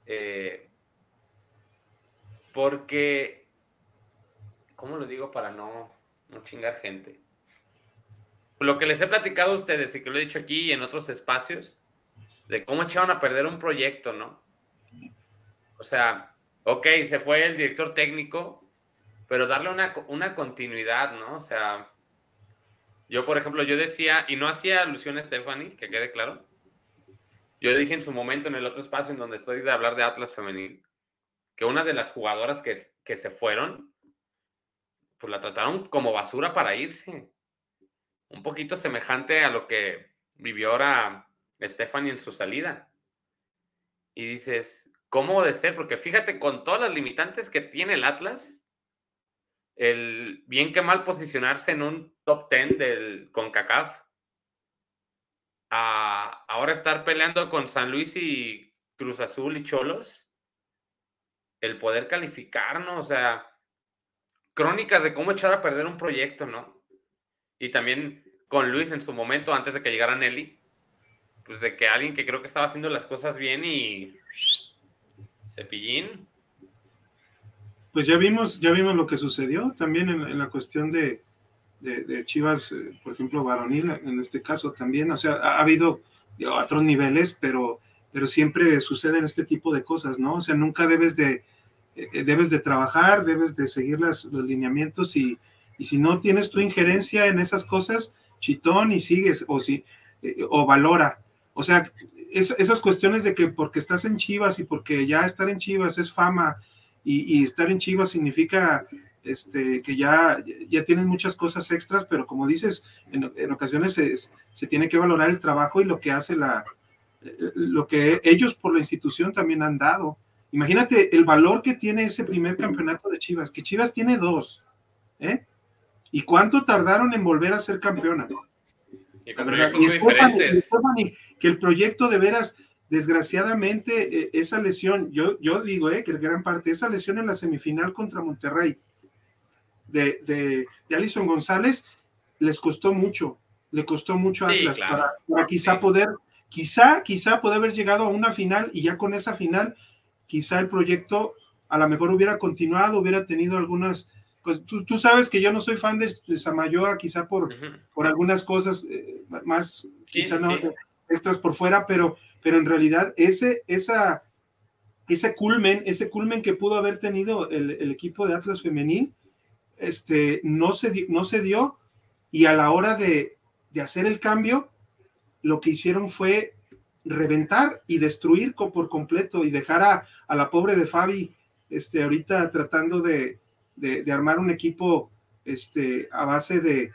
Eh, porque, ¿cómo lo digo para no, no chingar gente? Lo que les he platicado a ustedes y que lo he dicho aquí y en otros espacios, de cómo echaron a perder un proyecto, ¿no? O sea, ok, se fue el director técnico, pero darle una, una continuidad, ¿no? O sea, yo, por ejemplo, yo decía, y no hacía alusión a Stephanie, que quede claro, yo dije en su momento en el otro espacio en donde estoy de hablar de Atlas Femenil, que una de las jugadoras que, que se fueron, pues la trataron como basura para irse. Un poquito semejante a lo que vivió ahora Stephanie en su salida. Y dices, ¿cómo de ser? Porque fíjate, con todas las limitantes que tiene el Atlas, el bien que mal posicionarse en un top 10 del CONCACAF, a ahora estar peleando con San Luis y Cruz Azul y Cholos, el poder calificarnos, o sea, crónicas de cómo echar a perder un proyecto, ¿no? Y también con Luis en su momento, antes de que llegara Nelly, pues de que alguien que creo que estaba haciendo las cosas bien y cepillín. Pues ya vimos, ya vimos lo que sucedió también en, la cuestión de, de, Chivas, eh, por ejemplo, varonil, en este caso también, o sea, ha, ha habido otros niveles, pero pero siempre suceden este tipo de cosas, ¿no? O sea, nunca debes de, eh, debes de trabajar, debes de seguir las, los lineamientos y, y, si no tienes tu injerencia en esas cosas, chitón y sigues o, si, eh, o valora. O sea, esas cuestiones de que porque estás en Chivas y porque ya estar en Chivas es fama y, estar en Chivas significa este, que ya, ya tienes muchas cosas extras, pero como dices, en, en ocasiones se, se, tiene que valorar el trabajo y lo que hace la, lo que ellos por la institución también han dado. Imagínate el valor que tiene ese primer campeonato de Chivas, que Chivas tiene dos, ¿eh? ¿Y cuánto tardaron en volver a ser campeonas? Y con proyectos muy diferentes. que el proyecto de veras, desgraciadamente, eh, esa lesión, yo, yo digo, eh, que gran parte, esa lesión en la semifinal contra Monterrey de, de, de Alison González les costó mucho, le costó mucho a Atlas para, quizá poder Quizá, quizá puede haber llegado a una final y ya con esa final, quizá el proyecto a lo mejor hubiera continuado, hubiera tenido algunas, pues tú, sabes que yo no soy fan de, de Samayoa, quizá por, por algunas cosas eh, más, quizá no extras por fuera, pero, pero en realidad ese, esa, ese culmen, ese culmen que pudo haber tenido el, equipo de Atlas femenil, este, no se, no se dio y a la hora de, de hacer el cambio, lo que hicieron fue reventar y destruir por completo y dejar a, la pobre de Fabi este, ahorita tratando de, armar un equipo este, a base de,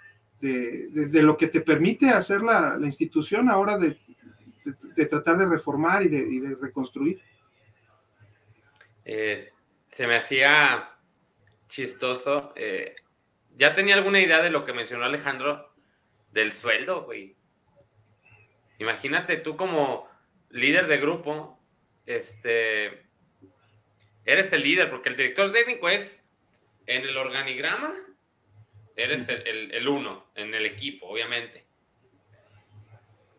lo que te permite hacer la, institución ahora de, tratar de reformar y de, reconstruir. Eh, se me hacía chistoso. Eh, ya tenía alguna idea de lo que mencionó Alejandro del sueldo, güey. Imagínate tú como líder de grupo, este, eres el líder, porque el director técnico es en el organigrama, eres el, uno en el equipo, obviamente.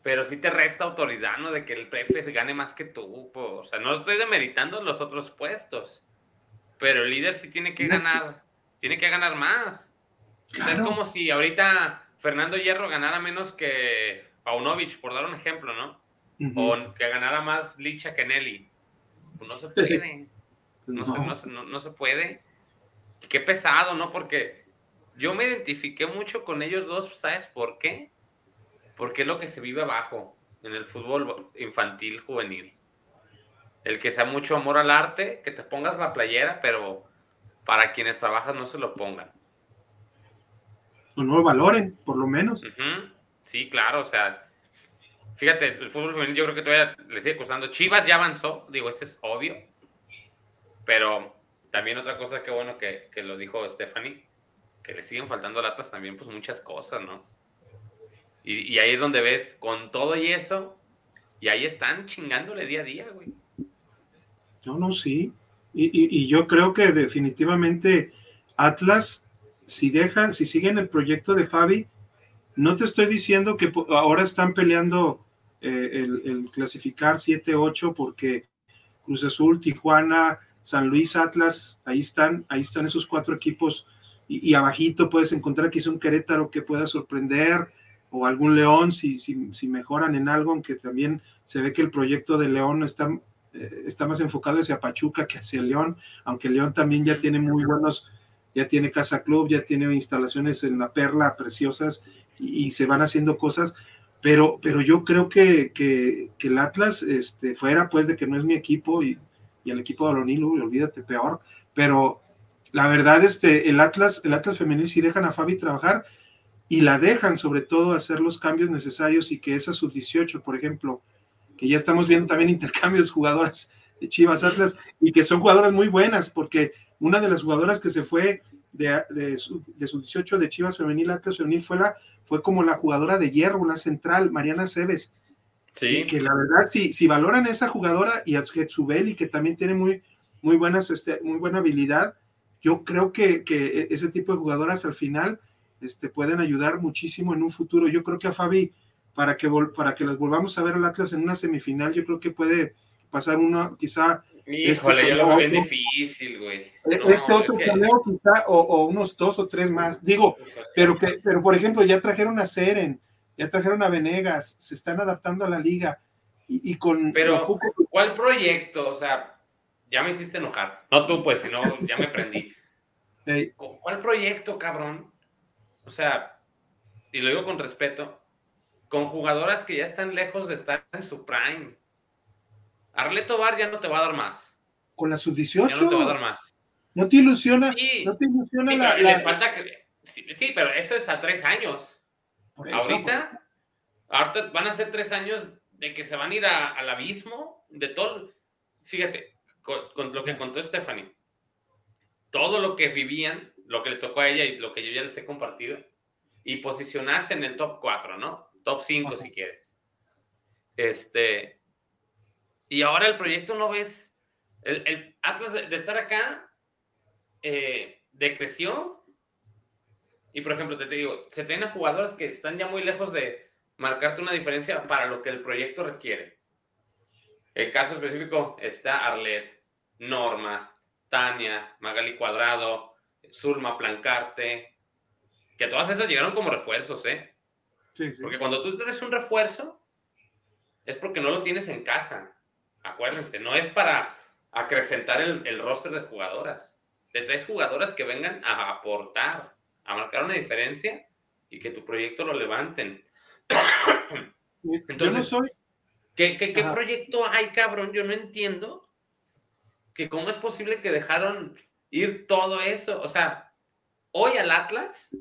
Pero sí te resta autoridad, ¿no? De que el prefe se gane más que tú. O sea, no estoy demeritando los otros puestos. Pero el líder sí tiene que ganar, tiene que ganar más. Es como si ahorita Fernando Hierro ganara menos que Paunovic, por dar un ejemplo, ¿no? O que ganara más Licha que Nelly. Pues no se puede. <laughs> No, Se, no, se puede. Qué pesado, ¿no? Porque yo me identifiqué mucho con ellos dos, ¿sabes por qué? Porque es lo que se vive abajo en el fútbol infantil juvenil. El que sea mucho amor al arte, que te pongas la playera, pero para quienes trabajan no se lo pongan. O no lo valoren, por lo menos. Sí, claro, o sea, fíjate, el fútbol femenil yo creo que todavía le sigue costando. Chivas ya avanzó, digo, ese es obvio, pero también otra cosa que bueno que, que lo dijo Stephanie, que le siguen faltando latas también, pues muchas cosas, ¿no? Y, ahí es donde ves, con todo y eso, y ahí están chingándole día a día, güey. No, no, sí. Y, y, yo creo que definitivamente Atlas, si dejan, si siguen el proyecto de Fabi, no te estoy diciendo que ahora están peleando eh, el, clasificar 7-8 porque Cruz Azul, Tijuana, San Luis, Atlas, ahí están, ahí están esos cuatro equipos. Y, y abajito puedes encontrar quizá un Querétaro que pueda sorprender o algún León si, si, si mejoran en algo, aunque también se ve que el proyecto de León está eh, está más enfocado hacia Pachuca que hacia León, aunque León también ya tiene muy buenos, ya tiene casa club, ya tiene instalaciones en la perla preciosas y, se van haciendo cosas, pero, pero yo creo que, que, el Atlas, este, fuera pues de que no es mi equipo y, y el equipo de Alonilo, olvídate, peor, pero la verdad, este, el Atlas, el Atlas femenil sí dejan a Fabi trabajar y la dejan sobre todo hacer los cambios necesarios y que esa sub-18, por ejemplo, que ya estamos viendo también <laughs> intercambios de jugadoras de Chivas Atlas y que son jugadoras muy buenas, porque una de las jugadoras que se fue de, de, su, de 18 de Chivas Femenil Atlas Femenil fue, la, fue como la jugadora de hierro, una central, Mariana Cebes. Sí. Y que la verdad, si, si valoran a esa jugadora y a Getsubel y que también tiene muy, muy, buenas, este, muy buena habilidad, yo creo que, que ese tipo de jugadoras al final este, pueden ayudar muchísimo en un futuro. Yo creo que a Fabi para que, para que las volvamos a ver al Atlas en una semifinal, yo creo que puede pasar uno, quizá. Híjole, este, lo veo difícil, güey. E, este otro torneo, quizá, o, o, unos dos o tres más. Digo, pero que, pero por ejemplo, ya trajeron a Seren, ya trajeron a Venegas, se están adaptando a la liga. Y, y con. Pero, ¿cuál proyecto? O sea, ya me hiciste enojar. No tú, pues, sino ya me prendí. <laughs> Hey. ¿Cuál proyecto, cabrón? O sea, y lo digo con respeto, con jugadoras que ya están lejos de estar en su prime. Arleto Bar ya no te va a dar más. Con la sub-18. Ya no te va a dar más. ¿No te ilusiona? Sí, no te ilusiona sí, la, Les falta que, sí, sí, pero eso es a tres años. Por eso, ahorita, por... ahorita van a ser tres años de que se van a ir a, al abismo de todo. Fíjate, con, con, lo que contó Stephanie, todo lo que vivían, lo que le tocó a ella y lo que yo ya les he compartido, y posicionarse en el top 4, ¿no? Top 5 si quieres. Este. Y ahora el proyecto no ves. El, el Atlas de, de, estar acá eh, decreció. Y por ejemplo, te, te digo, se tienen jugadores que están ya muy lejos de marcarte una diferencia para lo que el proyecto requiere. El caso específico está Arlet, Norma, Tania, Magali Cuadrado, Zulma Plancarte, que todas esas llegaron como refuerzos, ¿eh? Porque cuando tú tienes un refuerzo, es porque no lo tienes en casa. Acuérdense, no es para acrecentar el, el roster de jugadoras. De tres jugadoras que vengan a aportar, a marcar una diferencia y que tu proyecto lo levanten. Entonces, Yo no soy. ¿Qué, qué, qué proyecto hay, cabrón? Yo no entiendo que cómo es posible que dejaron ir todo eso. O sea, hoy al Atlas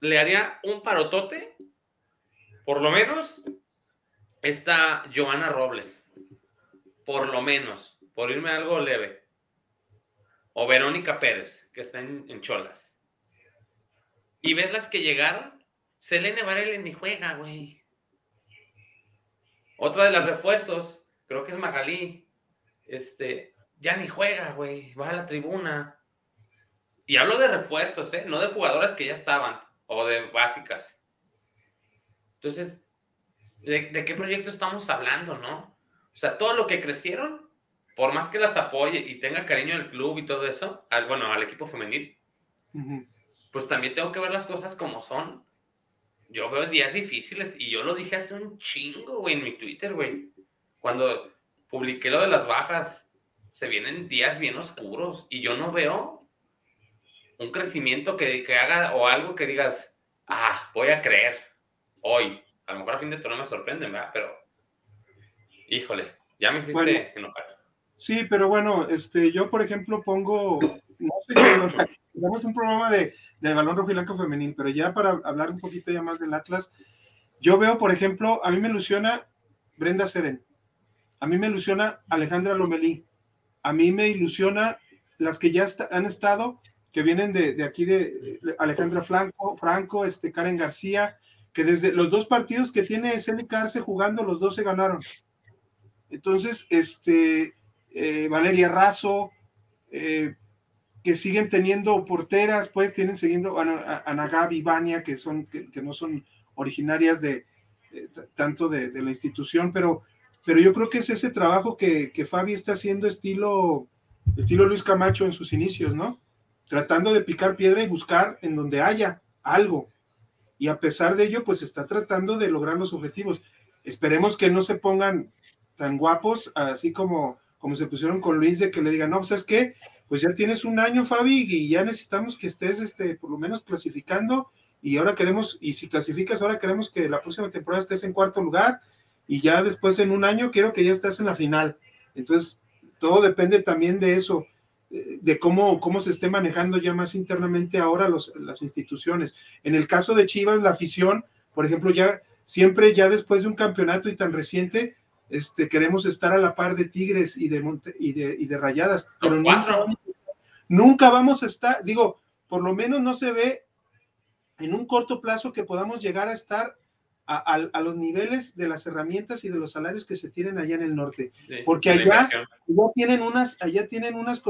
le haría un parotote, por lo menos, está Joana Robles. Por lo menos, por irme a algo leve. O Verónica Pérez, que está en, en Cholas. Y ves las que llegaron, Selene Varela ni juega, güey. Otra de las refuerzos, creo que es Magalí. Este, ya ni juega, güey. Va a la tribuna. Y hablo de refuerzos, ¿eh? No de jugadoras que ya estaban o de básicas. Entonces, ¿de, ¿de, qué proyecto estamos hablando, no? O sea, todo lo que crecieron, por más que las apoye y tenga cariño al club y todo eso, al, bueno, al equipo femenil, uh. Pues también tengo que ver las cosas como son. Yo veo días difíciles y yo lo dije hace un chingo, güey, en mi Twitter, güey. Cuando publiqué lo de las bajas, se vienen días bien oscuros y yo no veo un crecimiento que, que, haga o algo que digas, ah, voy a creer hoy. A lo mejor a fin de todo no me sorprenden, ¿verdad? Pero, híjole, ya me hiciste enojar. Sí, pero bueno, este, yo por ejemplo pongo, no sé qué, <coughs> tenemos un programa de, de balón rojo y blanco femenil, pero ya para hablar un poquito ya más del Atlas, yo veo, por ejemplo, a mí me ilusiona Brenda Seren, a mí me ilusiona Alejandra Lomelí, a mí me ilusiona las que ya han estado, que vienen de, aquí de Alejandra Franco, Franco, este, Karen García, que desde los dos partidos que tiene Celi Carce jugando, los dos se ganaron. Entonces, este, eh, Valeria Razo, eh, que siguen teniendo porteras, pues tienen siguiendo a Ana Gaby, Vania, que, son, que, no son originarias de, tanto de, la institución, pero, pero yo creo que es ese trabajo que, que Fabi está haciendo estilo, estilo Luis Camacho en sus inicios, ¿no? Tratando de picar piedra y buscar en donde haya algo. Y a pesar de ello, pues está tratando de lograr los objetivos. Esperemos que no se pongan tan guapos, así como, como se pusieron con Luis, de que le digan, no, pues es que pues ya tienes un año, Fabi, y ya necesitamos que estés, este, por lo menos clasificando, y ahora queremos, y si clasificas, ahora queremos que la próxima temporada estés en cuarto lugar, y ya después en un año quiero que ya estés en la final. Entonces, todo depende también de eso, eh, de cómo, cómo se esté manejando ya más internamente ahora los, las instituciones. En el caso de Chivas, la afición, por ejemplo, ya siempre ya después de un campeonato y tan reciente, este, queremos estar a la par de Tigres y de, y de, y de Rayadas, pero nunca, nunca vamos a estar, digo, por lo menos no se ve en un corto plazo que podamos llegar a estar a, los niveles de las herramientas y de los salarios que se tienen allá en el norte. Porque allá, tienen unas, allá tienen unas,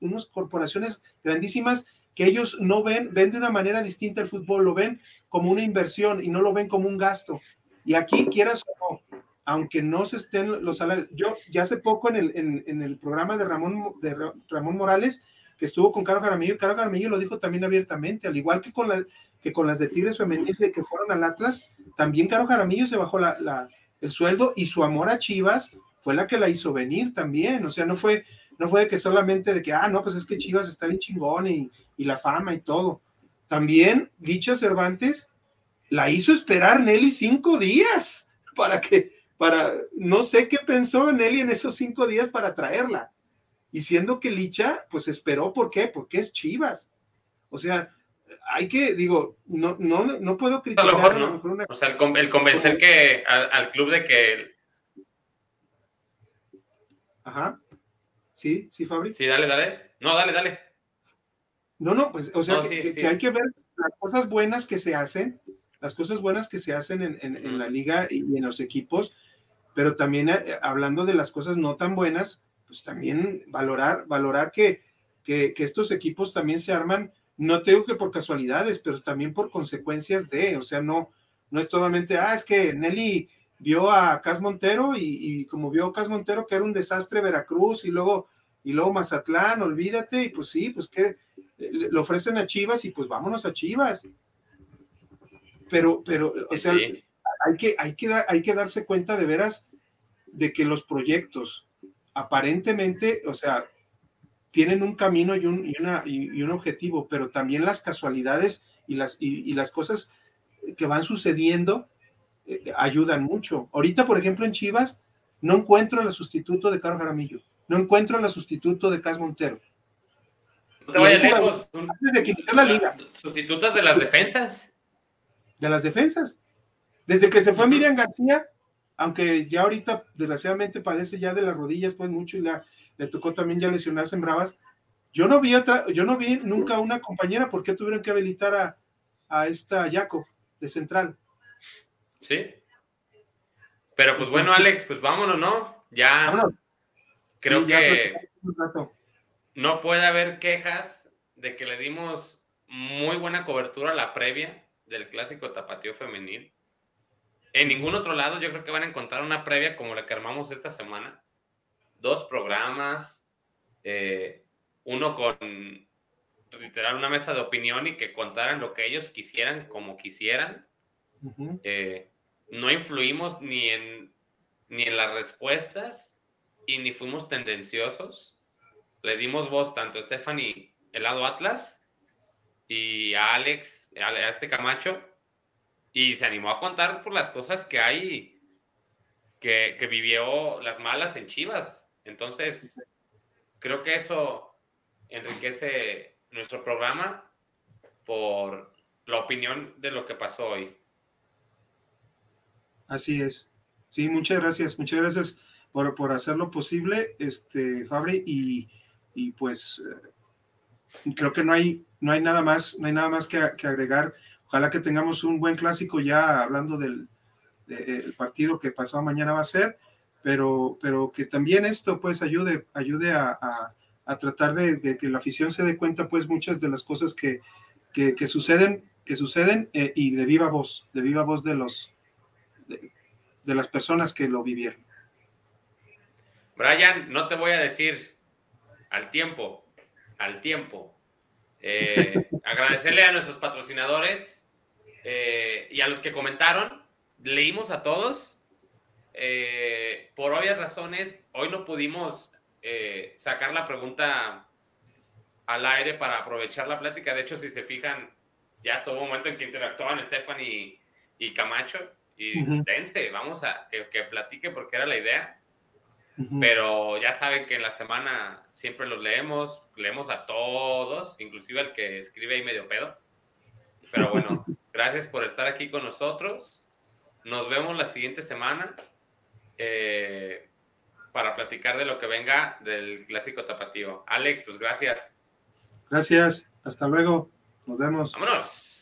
unas corporaciones grandísimas que ellos no ven, ven de una manera distinta el fútbol, lo ven como una inversión y no lo ven como un gasto. Y aquí, quieras o no, aunque no se estén los salarios. Yo ya hace poco en el, en, el programa de Ramón, de Ramón Morales, que estuvo con Caro Jaramillo, Caro Jaramillo lo dijo también abiertamente, al igual que con, la, que con las de Tigres Femeniles que fueron al Atlas, también Caro Jaramillo se bajó la, el sueldo y su amor a Chivas fue la que la hizo venir también, o sea, no fue, no fue de que solamente de que, ah, no, pues es que Chivas está bien chingón y, y la fama y todo. También, dicha Cervantes, la hizo esperar Nelly cinco días para que, para, no sé qué pensó Nelly en esos cinco días para traerla. Y siendo que Licha, pues esperó, ¿por qué? Porque es Chivas. O sea, hay que, digo, no, no, no puedo criticar. A lo mejor, ¿no? O sea, el, convencer que al, club de que. Ajá. Sí, sí, Fabri. Sí, dale, dale. No, dale, dale. No, no, pues, o sea, que, hay que ver las cosas buenas que se hacen, las cosas buenas que se hacen en, en la liga y en los equipos, pero también eh, hablando de las cosas no tan buenas, pues también valorar, valorar que, que, estos equipos también se arman, no te digo que por casualidades, pero también por consecuencias de, o sea, no, no es totalmente, ah, es que Nelly vio a Cas Montero y, como vio a Cas Montero que era un desastre Veracruz y luego, y luego Mazatlán, olvídate, y pues sí, pues que le ofrecen a Chivas y pues vámonos a Chivas. Pero, pero, o sea, hay que, hay, que, hay que darse cuenta de veras de que los proyectos aparentemente, o sea, tienen un camino y un, y una, y, un objetivo, pero también las casualidades y las, y, las cosas que van sucediendo eh, ayudan mucho. Ahorita, por ejemplo, en Chivas, no encuentro el sustituto de Carlos Jaramillo, no encuentro el sustituto de Cas Montero. No lejos. Desde que inició la liga. ¿Sustitutas de las defensas? De las defensas. Desde que se fue Miriam García, aunque ya ahorita desgraciadamente padece ya de las rodillas pues mucho y la, le tocó también ya lesionarse en Bravas. Yo no vi otra, yo no vi nunca una compañera, ¿por qué tuvieron que habilitar a, a esta Yaco de central? Sí. Pero pues bueno, Alex, pues vámonos, ¿no? Ya creo que no puede haber quejas de que le dimos muy buena cobertura a la previa del clásico tapatío femenil. En ningún otro lado yo creo que van a encontrar una previa como la que armamos esta semana. Dos programas, eh, uno con literal una mesa de opinión y que contaran lo que ellos quisieran como quisieran. Eh, no influimos ni en, ni en las respuestas y ni fuimos tendenciosos. Le dimos voz tanto a Stephanie el lado Atlas y a Alex, a este Camacho, y se animó a contar por las cosas que hay, que, vivió las malas en Chivas. Entonces, creo que eso enriquece nuestro programa por la opinión de lo que pasó hoy. Así es. Sí, muchas gracias. Muchas gracias por, por hacerlo posible, este, Fabri, y, y pues eh, creo que no hay, no hay nada más, no hay nada más que agregar. Ojalá que tengamos un buen clásico ya hablando del de, partido que pasado mañana va a ser, pero, pero que también esto pues ayude, ayude a, a, tratar de, que la afición se dé cuenta pues muchas de las cosas que, que, suceden, que suceden eh, y de viva voz, de viva voz de los de, de las personas que lo vivieron. Brian, no te voy a decir al tiempo, al tiempo. Eh, <laughs> agradecerle a nuestros patrocinadores eh, y a los que comentaron. Leímos a todos. Eh, por obvias razones, hoy no pudimos eh, sacar la pregunta al aire para aprovechar la plática. De hecho, si se fijan, ya estuvo un momento en que interactuaban Stephanie y, y Camacho. Y uh -huh. dense, vamos a que, que platique porque era la idea. Uh -huh. Pero ya saben que en la semana siempre los leemos, leemos a todos, inclusive al que escribe ahí medio pedo. Pero bueno, <laughs> gracias por estar aquí con nosotros. Nos vemos la siguiente semana eh, para platicar de lo que venga del clásico tapatío. Alex, pues gracias. Gracias, hasta luego. Nos vemos. Vámonos.